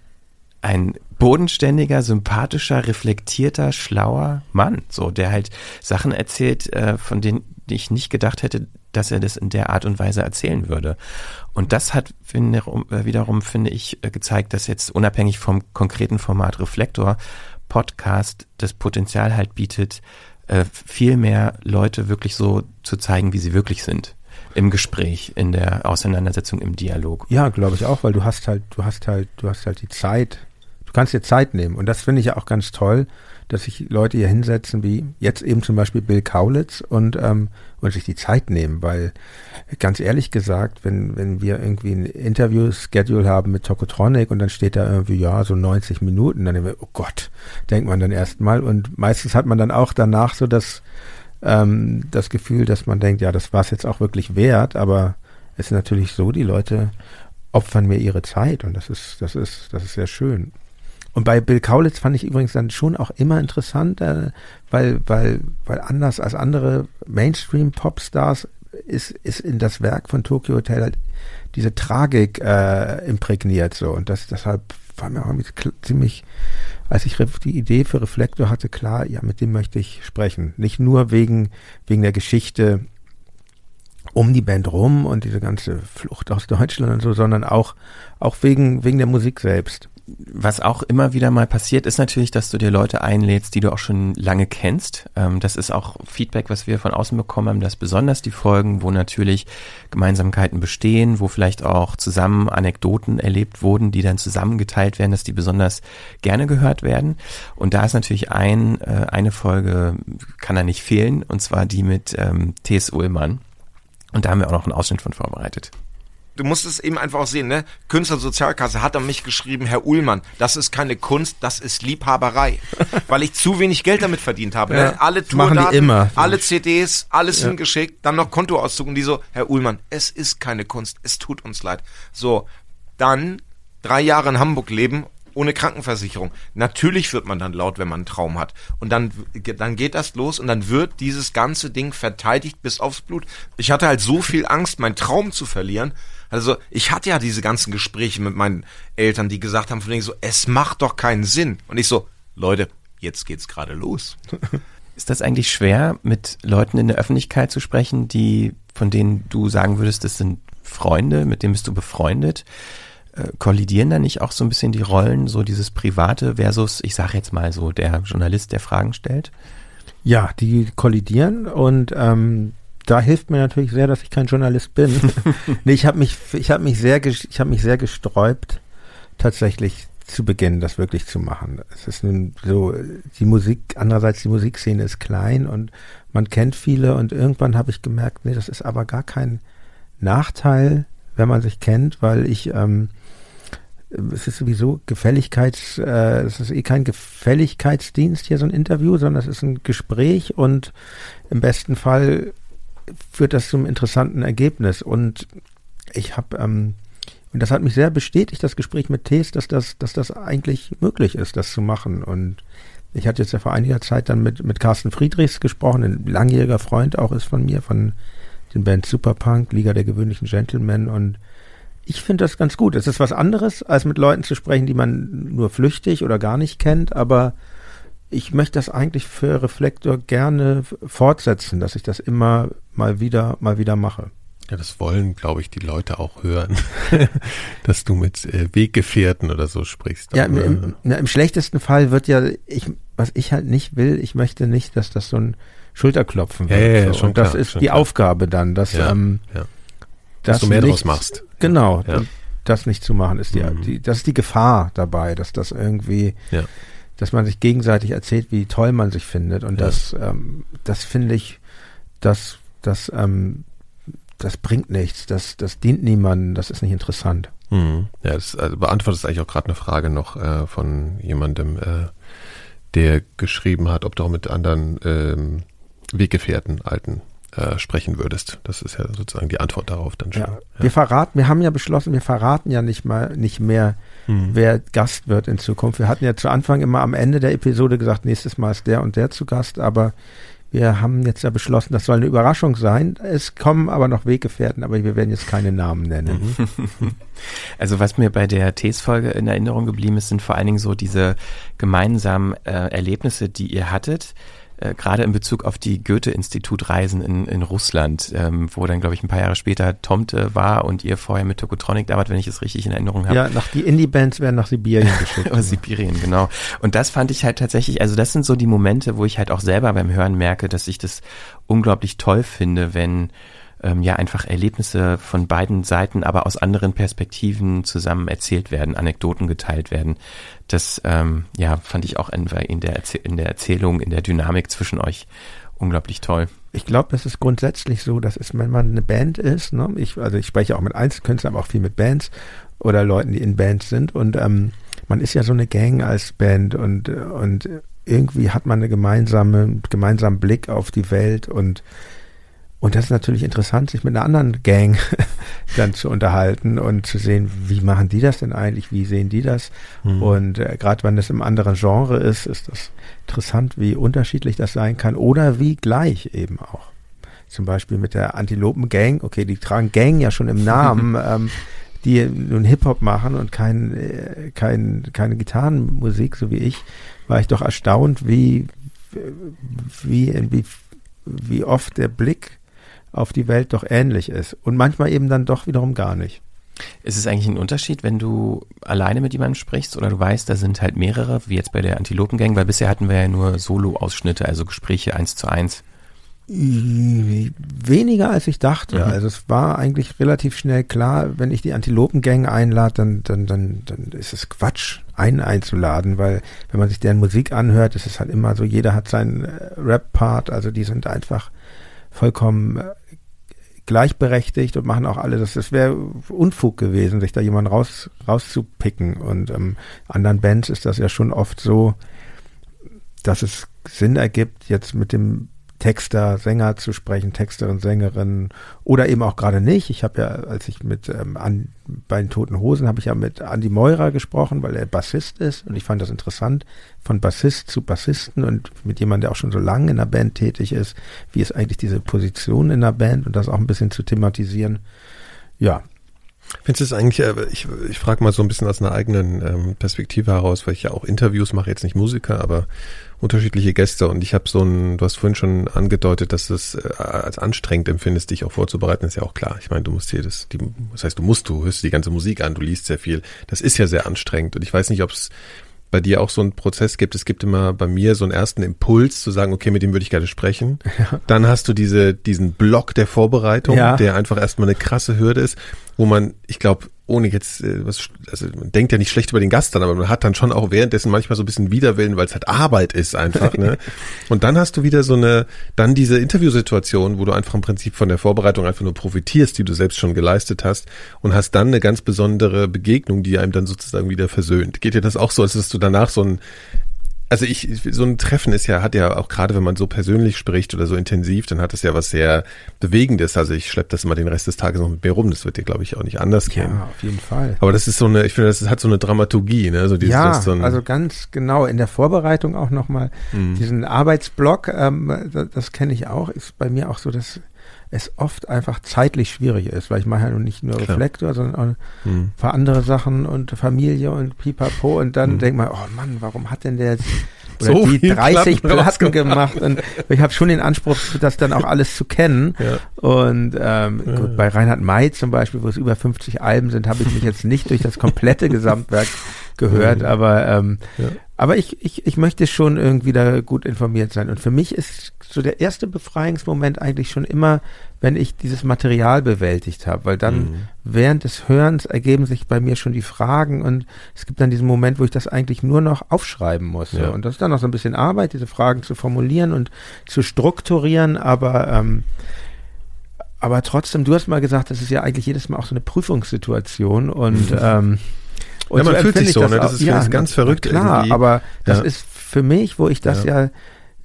ein bodenständiger, sympathischer, reflektierter, schlauer Mann, so der halt Sachen erzählt, äh, von denen ich nicht gedacht hätte, dass er das in der Art und Weise erzählen würde. Und das hat wiederum, äh, wiederum finde ich, äh, gezeigt, dass jetzt unabhängig vom konkreten Format Reflektor Podcast das Potenzial halt bietet, äh, viel mehr Leute wirklich so zu zeigen, wie sie wirklich sind. Im Gespräch, in der Auseinandersetzung, im Dialog. Ja, glaube ich auch, weil du hast halt, du hast halt, du hast halt die Zeit. Kannst dir Zeit nehmen. Und das finde ich ja auch ganz toll, dass sich Leute hier hinsetzen, wie jetzt eben zum Beispiel Bill Kaulitz und, ähm, und sich die Zeit nehmen, weil ganz ehrlich gesagt, wenn, wenn wir irgendwie ein Interview-Schedule haben mit Tokotronic und dann steht da irgendwie, ja, so 90 Minuten, dann wir, oh Gott, denkt man dann erstmal. Und meistens hat man dann auch danach so das, ähm, das Gefühl, dass man denkt, ja, das war es jetzt auch wirklich wert, aber es ist natürlich so, die Leute opfern mir ihre Zeit und das ist, das ist, das ist sehr schön. Und bei Bill Kaulitz fand ich übrigens dann schon auch immer interessant, äh, weil, weil, weil anders als andere Mainstream-Popstars ist, ist in das Werk von Tokyo Hotel halt diese Tragik äh, imprägniert so und das deshalb war mir auch ziemlich, als ich die Idee für Reflektor hatte, klar, ja, mit dem möchte ich sprechen. Nicht nur wegen, wegen der Geschichte um die Band rum und diese ganze Flucht aus Deutschland und so, sondern auch, auch wegen, wegen der Musik selbst. Was auch immer wieder mal passiert, ist natürlich, dass du dir Leute einlädst, die du auch schon lange kennst. Ähm, das ist auch Feedback, was wir von außen bekommen haben, dass besonders die Folgen, wo natürlich Gemeinsamkeiten bestehen, wo vielleicht auch zusammen Anekdoten erlebt wurden, die dann zusammengeteilt werden, dass die besonders gerne gehört werden. Und da ist natürlich ein, äh, eine Folge, kann da nicht fehlen, und zwar die mit ähm, T.S. Ullmann. Und da haben wir auch noch einen Ausschnitt von vorbereitet. Du musst es eben einfach auch sehen, ne? Künstlersozialkasse hat an mich geschrieben, Herr Uhlmann, das ist keine Kunst, das ist Liebhaberei. Weil ich zu wenig Geld damit verdient habe. Ja, ne? Alle Tourdaten, immer. alle CDs, alles Ja. hingeschickt, dann noch Kontoauszug und die so, Herr Uhlmann, es ist keine Kunst, es tut uns leid. So, dann drei Jahre in Hamburg leben ohne Krankenversicherung. Natürlich wird man dann laut, wenn man einen Traum hat. Und dann, dann geht das los und dann wird dieses ganze Ding verteidigt bis aufs Blut. Ich hatte halt so viel Angst, meinen Traum zu verlieren. Also ich hatte ja diese ganzen Gespräche mit meinen Eltern, die gesagt haben von wegen so, es macht doch keinen Sinn. Und ich so, Leute, jetzt geht's gerade los. Ist das eigentlich schwer, mit Leuten in der Öffentlichkeit zu sprechen, die, von denen du sagen würdest, das sind Freunde, mit denen bist du befreundet? Äh, kollidieren da nicht auch so ein bisschen die Rollen, so dieses Private versus, ich sage jetzt mal so, der Journalist, der Fragen stellt? Ja, die kollidieren und ähm, da hilft mir natürlich sehr, dass ich kein Journalist bin. nee, ich habe mich, ich habe mich sehr, ich habe mich sehr gesträubt, tatsächlich zu Beginn das wirklich zu machen. Es ist nun so, die Musik, andererseits die Musikszene ist klein und man kennt viele und irgendwann habe ich gemerkt, nee, das ist aber gar kein Nachteil, wenn man sich kennt, weil ich, ähm, es ist sowieso Gefälligkeits, äh, es ist eh kein Gefälligkeitsdienst hier so ein Interview, sondern es ist ein Gespräch und im besten Fall führt das zum interessanten Ergebnis. Und ich habe, ähm, und das hat mich sehr bestätigt, das Gespräch mit Tees, dass das, dass das eigentlich möglich ist, das zu machen. Und ich hatte jetzt ja vor einiger Zeit dann mit, mit Carsten Friedrichs gesprochen, ein langjähriger Freund auch ist von mir, von den Band Superpunk, Liga der gewöhnlichen Gentlemen und ich finde das ganz gut. Es ist was anderes, als mit Leuten zu sprechen, die man nur flüchtig oder gar nicht kennt, aber ich möchte das eigentlich für Reflektor gerne fortsetzen, dass ich das immer mal wieder, mal wieder mache. Ja, das wollen, glaube ich, die Leute auch hören, dass du mit äh, Weggefährten oder so sprichst. Ja, im, im, na, im schlechtesten Fall wird ja, ich, was ich halt nicht will, ich möchte nicht, dass das so ein Schulterklopfen Ja, wird. ja, ja, so. schon und das klar, ist die klar. Aufgabe dann, dass, Ja, ähm, ja. Dass du mehr nicht, draus machst. Genau, Ja. das nicht zu machen, ist die, Mhm. die, das ist die Gefahr dabei, dass das irgendwie, Ja. dass man sich gegenseitig erzählt, wie toll man sich findet. Und Ja. das, ähm, das finde ich, das, das, ähm, das bringt nichts, das, das dient niemandem, das ist nicht interessant. Mhm. Ja, das also beantwortet eigentlich auch gerade eine Frage noch äh, von jemandem, äh, der geschrieben hat, ob du auch mit anderen ähm, Weggefährten, Alten äh, sprechen würdest. Das ist ja sozusagen die Antwort darauf dann schon. Ja. Wir verraten, wir haben ja beschlossen, wir verraten ja nicht mal nicht mehr, Mhm. wer Gast wird in Zukunft. Wir hatten ja zu Anfang immer am Ende der Episode gesagt, nächstes Mal ist der und der zu Gast, aber wir haben jetzt ja beschlossen, das soll eine Überraschung sein. Es kommen aber noch Weggefährten, aber wir werden jetzt keine Namen nennen. Also was mir bei der Tees-Folge in Erinnerung geblieben ist, sind vor allen Dingen so diese gemeinsamen äh, Erlebnisse, die ihr hattet, äh, gerade in Bezug auf die Goethe-Institut-Reisen in, in Russland, ähm, wo dann, glaube ich, ein paar Jahre später Tomte war und ihr vorher mit Tokotronic da wart, wenn ich es richtig in Erinnerung habe. Ja, nach die Indie-Bands werden nach Sibirien geschickt. Aus Sibirien, genau. Und das fand ich halt tatsächlich, also das sind so die Momente, wo ich halt auch selber beim Hören merke, dass ich das unglaublich toll finde, wenn ähm, ja einfach Erlebnisse von beiden Seiten, aber aus anderen Perspektiven zusammen erzählt werden, Anekdoten geteilt werden. Das ähm, ja fand ich auch in, der in der Erzählung, in der Dynamik zwischen euch unglaublich toll. Ich glaube, das ist grundsätzlich so, dass es, wenn man eine Band ist, ne, ich, also ich spreche auch mit Einzelkünstlern, aber auch viel mit Bands oder Leuten, die in Bands sind und ähm, man ist ja so eine Gang als Band und, äh, und irgendwie hat man eine gemeinsame, gemeinsamen Blick auf die Welt und und das ist natürlich interessant, sich mit einer anderen Gang dann zu unterhalten und zu sehen, wie machen die das denn eigentlich, wie sehen die das? Mhm. Und äh, gerade wenn es im anderen Genre ist, ist das interessant, wie unterschiedlich das sein kann oder wie gleich eben auch. Zum Beispiel mit der Antilopen Gang, okay, die tragen Gang ja schon im Namen, ähm, die nun Hip-Hop machen und kein, äh, kein, keine Gitarrenmusik, so wie ich, war ich doch erstaunt, wie, wie, wie, wie oft der Blick auf die Welt doch ähnlich ist und manchmal eben dann doch wiederum gar nicht. Ist es eigentlich ein Unterschied, wenn du alleine mit jemandem sprichst oder du weißt, da sind halt mehrere, wie jetzt bei der Antilopengang, weil bisher hatten wir ja nur Solo-Ausschnitte, also Gespräche eins zu eins. Weniger als ich dachte. Mhm. Also es war eigentlich relativ schnell klar, wenn ich die Antilopengang einlade, dann, dann, dann, dann ist es Quatsch, einen einzuladen, weil wenn man sich deren Musik anhört, ist es halt immer so, jeder hat seinen äh, Rap-Part, also die sind einfach vollkommen äh, gleichberechtigt und machen auch alle das. Das wäre Unfug gewesen, sich da jemanden raus, rauszupicken. Und ähm, anderen Bands ist das ja schon oft so, dass es Sinn ergibt, jetzt mit dem Texter, Sänger zu sprechen, Texterin, Sängerin oder eben auch gerade nicht. Ich habe ja, als ich mit ähm, an, bei den Toten Hosen habe ich ja mit Andy Meurer gesprochen, weil er Bassist ist und ich fand das interessant, von Bassist zu Bassisten und mit jemandem, der auch schon so lange in der Band tätig ist, wie ist eigentlich diese Position in der Band und das auch ein bisschen zu thematisieren. Ja, Findest du es eigentlich, äh, ich, ich frage mal so ein bisschen aus einer eigenen ähm, Perspektive heraus, weil ich ja auch Interviews mache, jetzt nicht Musiker, aber unterschiedliche Gäste und ich habe so ein, du hast vorhin schon angedeutet, dass du es äh, als anstrengend empfindest, dich auch vorzubereiten, ist ja auch klar. Ich meine, du musst hier das, die, das heißt, du musst, du hörst die ganze Musik an, du liest sehr viel. Das ist ja sehr anstrengend und ich weiß nicht, ob es bei dir auch so einen Prozess gibt. Es gibt immer bei mir so einen ersten Impuls zu sagen, okay, mit dem würde ich gerne sprechen. Dann hast du diese, diesen Block der Vorbereitung, Ja. der einfach erstmal eine krasse Hürde ist, wo man, ich glaube, ohne jetzt, äh, was, also man denkt ja nicht schlecht über den Gast dann, aber man hat dann schon auch währenddessen manchmal so ein bisschen Widerwillen, weil es halt Arbeit ist einfach, ne? Und dann hast du wieder so eine, dann diese Interviewsituation, wo du einfach im Prinzip von der Vorbereitung einfach nur profitierst, die du selbst schon geleistet hast und hast dann eine ganz besondere Begegnung, die einem dann sozusagen wieder versöhnt. Geht dir das auch so, als dass du danach so ein also ich, so ein Treffen ist ja, hat ja auch gerade, wenn man so persönlich spricht oder so intensiv, dann hat es ja was sehr Bewegendes. Also ich schleppe das immer den Rest des Tages noch mit mir rum. Das wird dir, glaube ich, auch nicht anders gehen. ja, auf jeden Fall. Aber das ist so eine, ich finde, das hat so eine Dramaturgie, ne? So dieses, ja, das so ein, also ganz genau in der Vorbereitung auch nochmal Mhm. diesen Arbeitsblock, ähm, das, das kenne ich auch, ist bei mir auch so, dass es oft einfach zeitlich schwierig ist, weil ich mache ja nun nicht nur Klar. Reflektor, sondern auch Mhm. ein paar andere Sachen und Familie und Pipapo und dann Mhm. denkt man, oh Mann, warum hat denn der jetzt So die viel 30 Platten Platten gemacht und ich habe schon den Anspruch, das dann auch alles zu kennen Ja. und ähm, Ja. gut, bei Reinhard May zum Beispiel, wo es über 50 Alben sind, habe ich mich jetzt nicht durch das komplette Gesamtwerk gehört, aber ähm, Ja. Aber ich, ich, ich möchte schon irgendwie da gut informiert sein. Und für mich ist so der erste Befreiungsmoment eigentlich schon immer, wenn ich dieses Material bewältigt habe, weil dann Mhm. während des Hörens ergeben sich bei mir schon die Fragen und es gibt dann diesen Moment, wo ich das eigentlich nur noch aufschreiben muss. Ja. Und das ist dann noch so ein bisschen Arbeit, diese Fragen zu formulieren und zu strukturieren, aber ähm, aber trotzdem, du hast mal gesagt, das ist ja eigentlich jedes Mal auch so eine Prüfungssituation und ähm, und Ja, man fühlt empfinde sich ich so, ne? auch- Das ist ganz- ganz na- verrückt Klar, irgendwie. aber das Ja. ist für mich, wo ich das Ja. ja.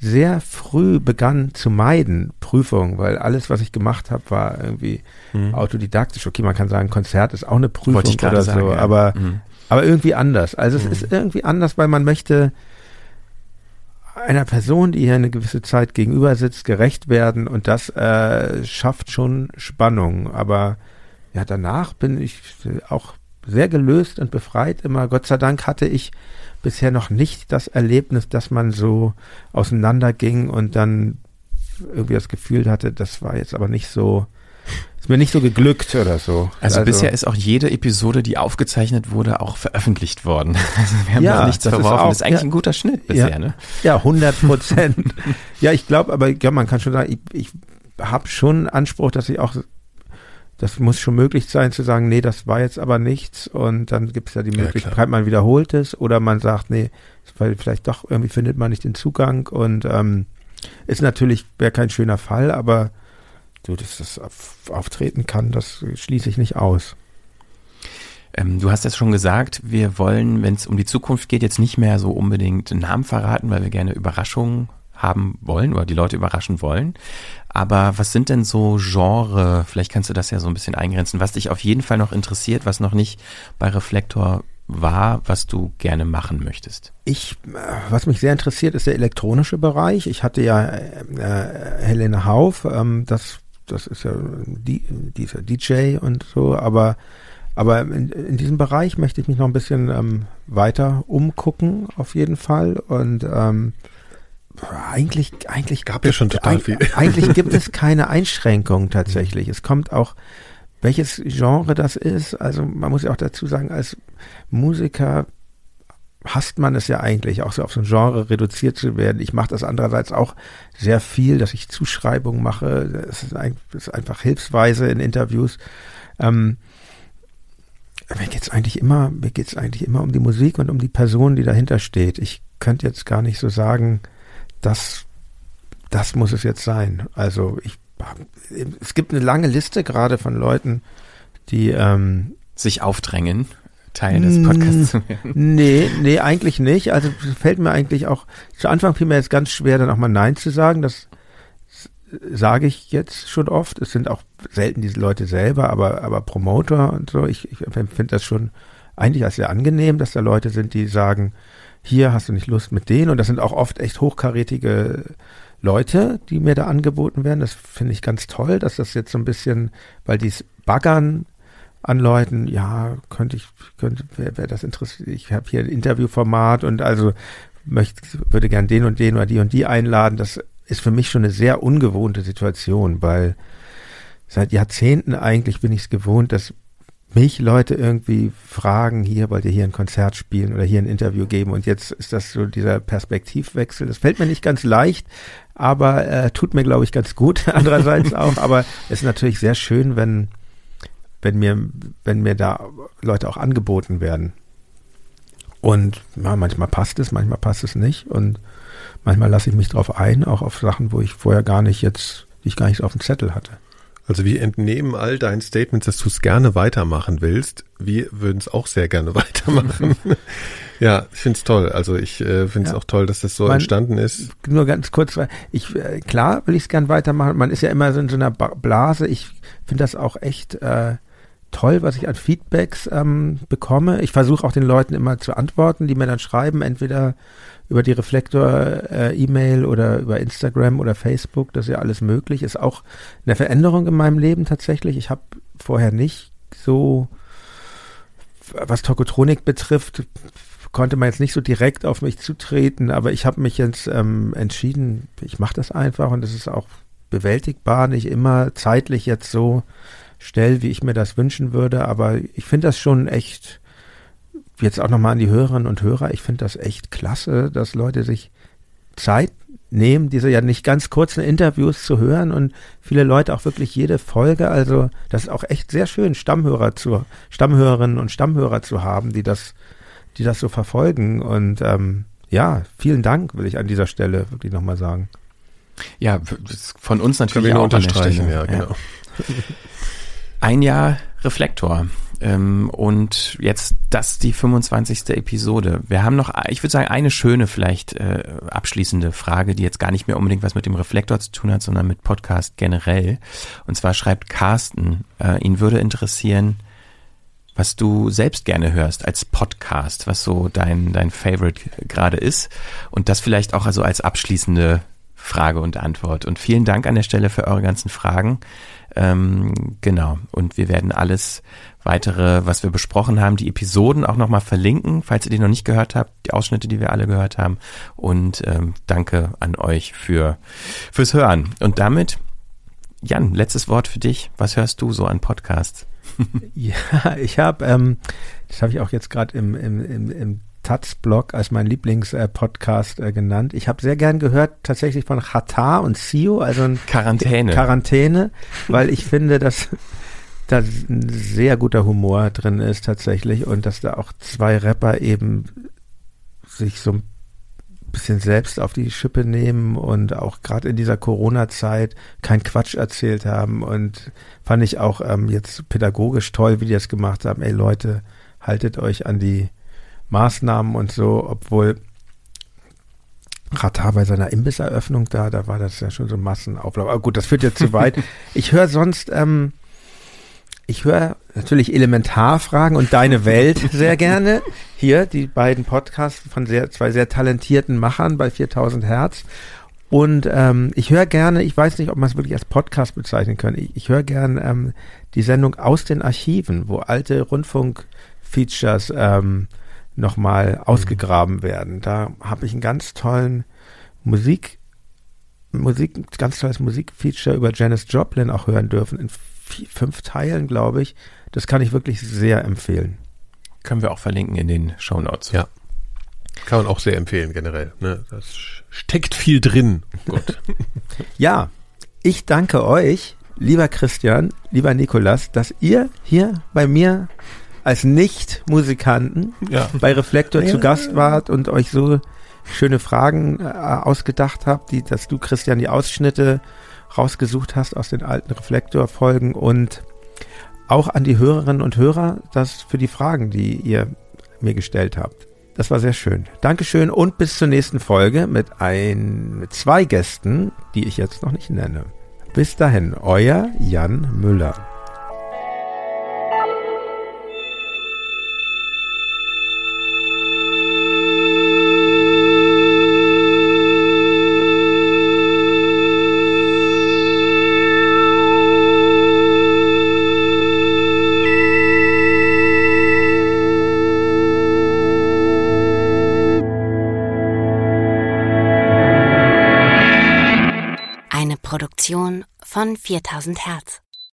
sehr früh begann zu meiden, Prüfungen, weil alles, was ich gemacht habe, war irgendwie Mhm. autodidaktisch. Okay, man kann sagen, Konzert ist auch eine Prüfung oder sagen, so, ja. aber, Mhm. aber irgendwie anders. Also es Mhm. ist irgendwie anders, weil man möchte einer Person, die hier eine gewisse Zeit gegenüber sitzt, gerecht werden und das äh, schafft schon Spannung. Aber ja, danach bin ich auch sehr gelöst und befreit immer. Gott sei Dank hatte ich bisher noch nicht das Erlebnis, dass man so auseinanderging und dann irgendwie das Gefühl hatte, das war jetzt aber nicht so, ist mir nicht so geglückt oder so. Also, bisher ist auch jede Episode, die aufgezeichnet wurde, auch veröffentlicht worden. Also wir haben Ja, nichts das ist verworfen. auch- das ist eigentlich ja. ein guter Schnitt bisher, ja, ne? Ja, 100 Prozent. ja, ich glaube, aber ja, man kann schon sagen, ich, ich habe schon Anspruch, dass ich auch, das muss schon möglich sein zu sagen, nee, das war jetzt aber nichts und dann gibt es ja die Ja, Möglichkeit, klar. man wiederholt es oder man sagt, nee, weil vielleicht doch irgendwie findet man nicht den Zugang und ähm, ist natürlich, wäre kein schöner Fall, aber so, dass das auf, auftreten kann, das schließe ich nicht aus. Ähm, du hast es schon gesagt, wir wollen, wenn es um die Zukunft geht, jetzt nicht mehr so unbedingt Namen verraten, weil wir gerne Überraschungen haben wollen oder die Leute überraschen wollen. Aber was sind denn so Genre, vielleicht kannst du das ja so ein bisschen eingrenzen, was dich auf jeden Fall noch interessiert, was noch nicht bei Reflektor war, was du gerne machen möchtest? Ich, äh, was mich sehr interessiert, ist der elektronische Bereich. Ich hatte ja äh, Helene Hauf, ähm, das, das ist ja die, dieser DJ und so, aber, aber in, in diesem Bereich möchte ich mich noch ein bisschen ähm, weiter umgucken, auf jeden Fall. Und ähm, eigentlich, eigentlich Gab ja schon total viel. Eigentlich gibt es keine Einschränkung tatsächlich. Es kommt auch, welches Genre das ist. Also man muss ja auch dazu sagen, als Musiker hasst man es ja eigentlich, auch so auf so ein Genre reduziert zu werden. Ich mache das andererseits auch sehr viel, dass ich Zuschreibungen mache. Es ist, ein, es ist einfach hilfsweise in Interviews. Ähm, mir geht's eigentlich immer, mir geht's eigentlich immer um die Musik und um die Person, die dahinter steht. Ich könnte jetzt gar nicht so sagen, das, das muss es jetzt sein. Also ich, es gibt eine lange Liste gerade von Leuten, die ähm, Sich aufdrängen, Teil des Podcasts zu werden. Nee, nee, eigentlich nicht. Also es fällt mir eigentlich auch, zu Anfang fiel mir jetzt ganz schwer, dann auch mal Nein zu sagen. Das sage ich jetzt schon oft. Es sind auch selten diese Leute selber, aber, aber Promoter und so. Ich, ich finde das schon eigentlich als sehr angenehm, dass da Leute sind, die sagen, hier hast du nicht Lust mit denen. Und das sind auch oft echt hochkarätige Leute, die mir da angeboten werden. Das finde ich ganz toll, dass das jetzt so ein bisschen, weil dies baggern an Leuten, ja, könnte ich, könnte, wer, wer das interessiert, ich habe hier ein Interviewformat und also möchte, würde gern den und den oder die und die einladen. Das ist für mich schon eine sehr ungewohnte Situation, weil seit Jahrzehnten eigentlich bin ich es gewohnt, dass mich Leute irgendwie fragen, hier wollt ihr hier ein Konzert spielen oder hier ein Interview geben und jetzt ist das so dieser Perspektivwechsel. Das fällt mir nicht ganz leicht, aber äh, tut mir, glaube ich, ganz gut andererseits auch. Aber es ist natürlich sehr schön, wenn, wenn mir, wenn mir da Leute auch angeboten werden. Und ja, manchmal passt es, manchmal passt es nicht und manchmal lasse ich mich drauf ein, auch auf Sachen, wo ich vorher gar nicht jetzt, die ich gar nicht auf dem Zettel hatte. Also wir entnehmen all deinen Statements, dass du es gerne weitermachen willst. Wir würden es auch sehr gerne weitermachen. ja, ich finde es toll. Also ich äh, finde es Ja. auch toll, dass das so Man- entstanden ist. Nur ganz kurz, weil ich, äh, klar will ich es gern weitermachen. Man ist ja immer so in so einer Blase. Ich finde das auch echt äh, toll, was ich an Feedbacks ähm, bekomme. Ich versuche auch den Leuten immer zu antworten, die mir dann schreiben, entweder über die Reflektor-E-Mail oder über Instagram oder Facebook. Das ist ja alles möglich. Ist auch eine Veränderung in meinem Leben tatsächlich. Ich habe vorher nicht so, was Tokotronik betrifft, konnte man jetzt nicht so direkt auf mich zutreten, aber ich habe mich jetzt ähm, entschieden, ich mache das einfach und es ist auch bewältigbar, nicht immer zeitlich jetzt so schnell, wie ich mir das wünschen würde, aber ich finde das schon echt jetzt auch nochmal an die Hörerinnen und Hörer, ich finde das echt klasse, dass Leute sich Zeit nehmen, diese ja nicht ganz kurzen Interviews zu hören und viele Leute auch wirklich jede Folge. Also das ist auch echt sehr schön, Stammhörer zu, Stammhörerinnen und Stammhörer zu haben, die das, die das so verfolgen. Und ähm, ja, vielen Dank, will ich an dieser Stelle wirklich nochmal sagen. Ja, von uns natürlich auch unterstreichen, ja, genau. Ein Jahr Reflektor. Ähm, und jetzt das die 25. Episode. Wir haben noch, ich würde sagen, eine schöne vielleicht äh, abschließende Frage, die jetzt gar nicht mehr unbedingt was mit dem Reflektor zu tun hat, sondern mit Podcast generell. Und zwar schreibt Carsten, äh, ihn würde interessieren, was du selbst gerne hörst als Podcast, was so dein, dein Favorite gerade ist. Und das vielleicht auch also als abschließende Frage und Antwort. Und vielen Dank an der Stelle für eure ganzen Fragen. Ähm, genau. Und wir werden alles weitere, was wir besprochen haben, die Episoden auch nochmal verlinken, falls ihr die noch nicht gehört habt, die Ausschnitte, die wir alle gehört haben. Und ähm, danke an euch für fürs Hören. Und damit, Jan, letztes Wort für dich. Was hörst du so an Podcasts? Ja, ich habe, ähm, das habe ich auch jetzt gerade im, im, im, im Taz-Blog als mein Lieblingspodcast äh, genannt. Ich habe sehr gern gehört tatsächlich von Hatar und Sio, also ein Quarantäne. Quarantäne, weil ich finde, dass da ein sehr guter Humor drin ist tatsächlich und dass da auch zwei Rapper eben sich so ein bisschen selbst auf die Schippe nehmen und auch gerade in dieser Corona-Zeit kein Quatsch erzählt haben und fand ich auch ähm, jetzt pädagogisch toll, wie die das gemacht haben. Ey Leute, haltet euch an die Maßnahmen und so, obwohl Ratar bei seiner Imbisseröffnung da, da war das ja schon so ein Massenauflauf. Aber gut, das führt jetzt zu weit. Ich höre sonst, ähm, ich höre natürlich Elementarfragen und Deine Welt sehr gerne. Hier die beiden Podcasts von sehr, zwei sehr talentierten Machern bei 4000 Hertz. Und ähm, ich höre gerne, ich weiß nicht, ob man es wirklich als Podcast bezeichnen kann, ich, ich höre gerne ähm, die Sendung aus den Archiven, wo alte Rundfunk-Features ähm, nochmal ausgegraben werden. Da habe ich einen ganz tollen Musik, Musik, ganz tolles Musikfeature über Janis Joplin auch hören dürfen, in vier, fünf Teilen, glaube ich. Das kann ich wirklich sehr empfehlen. Können wir auch verlinken in den Show Notes. Ja. Kann man auch sehr empfehlen, generell. Ne? Das steckt viel drin. Gut. ja, ich danke euch, lieber Christian, lieber Nikolas, dass ihr hier bei mir als Nicht-Musikanten Ja. bei Reflektor Ja. zu Gast wart und euch so schöne Fragen äh, ausgedacht habt, die, dass du, Christian, die Ausschnitte rausgesucht hast aus den alten Reflektor-Folgen und auch an die Hörerinnen und Hörer, das für die Fragen, die ihr mir gestellt habt. Das war sehr schön. Dankeschön und bis zur nächsten Folge mit ein, mit zwei Gästen, die ich jetzt noch nicht nenne. Bis dahin, euer Jan Müller. Eine Produktion von 4000 Hertz.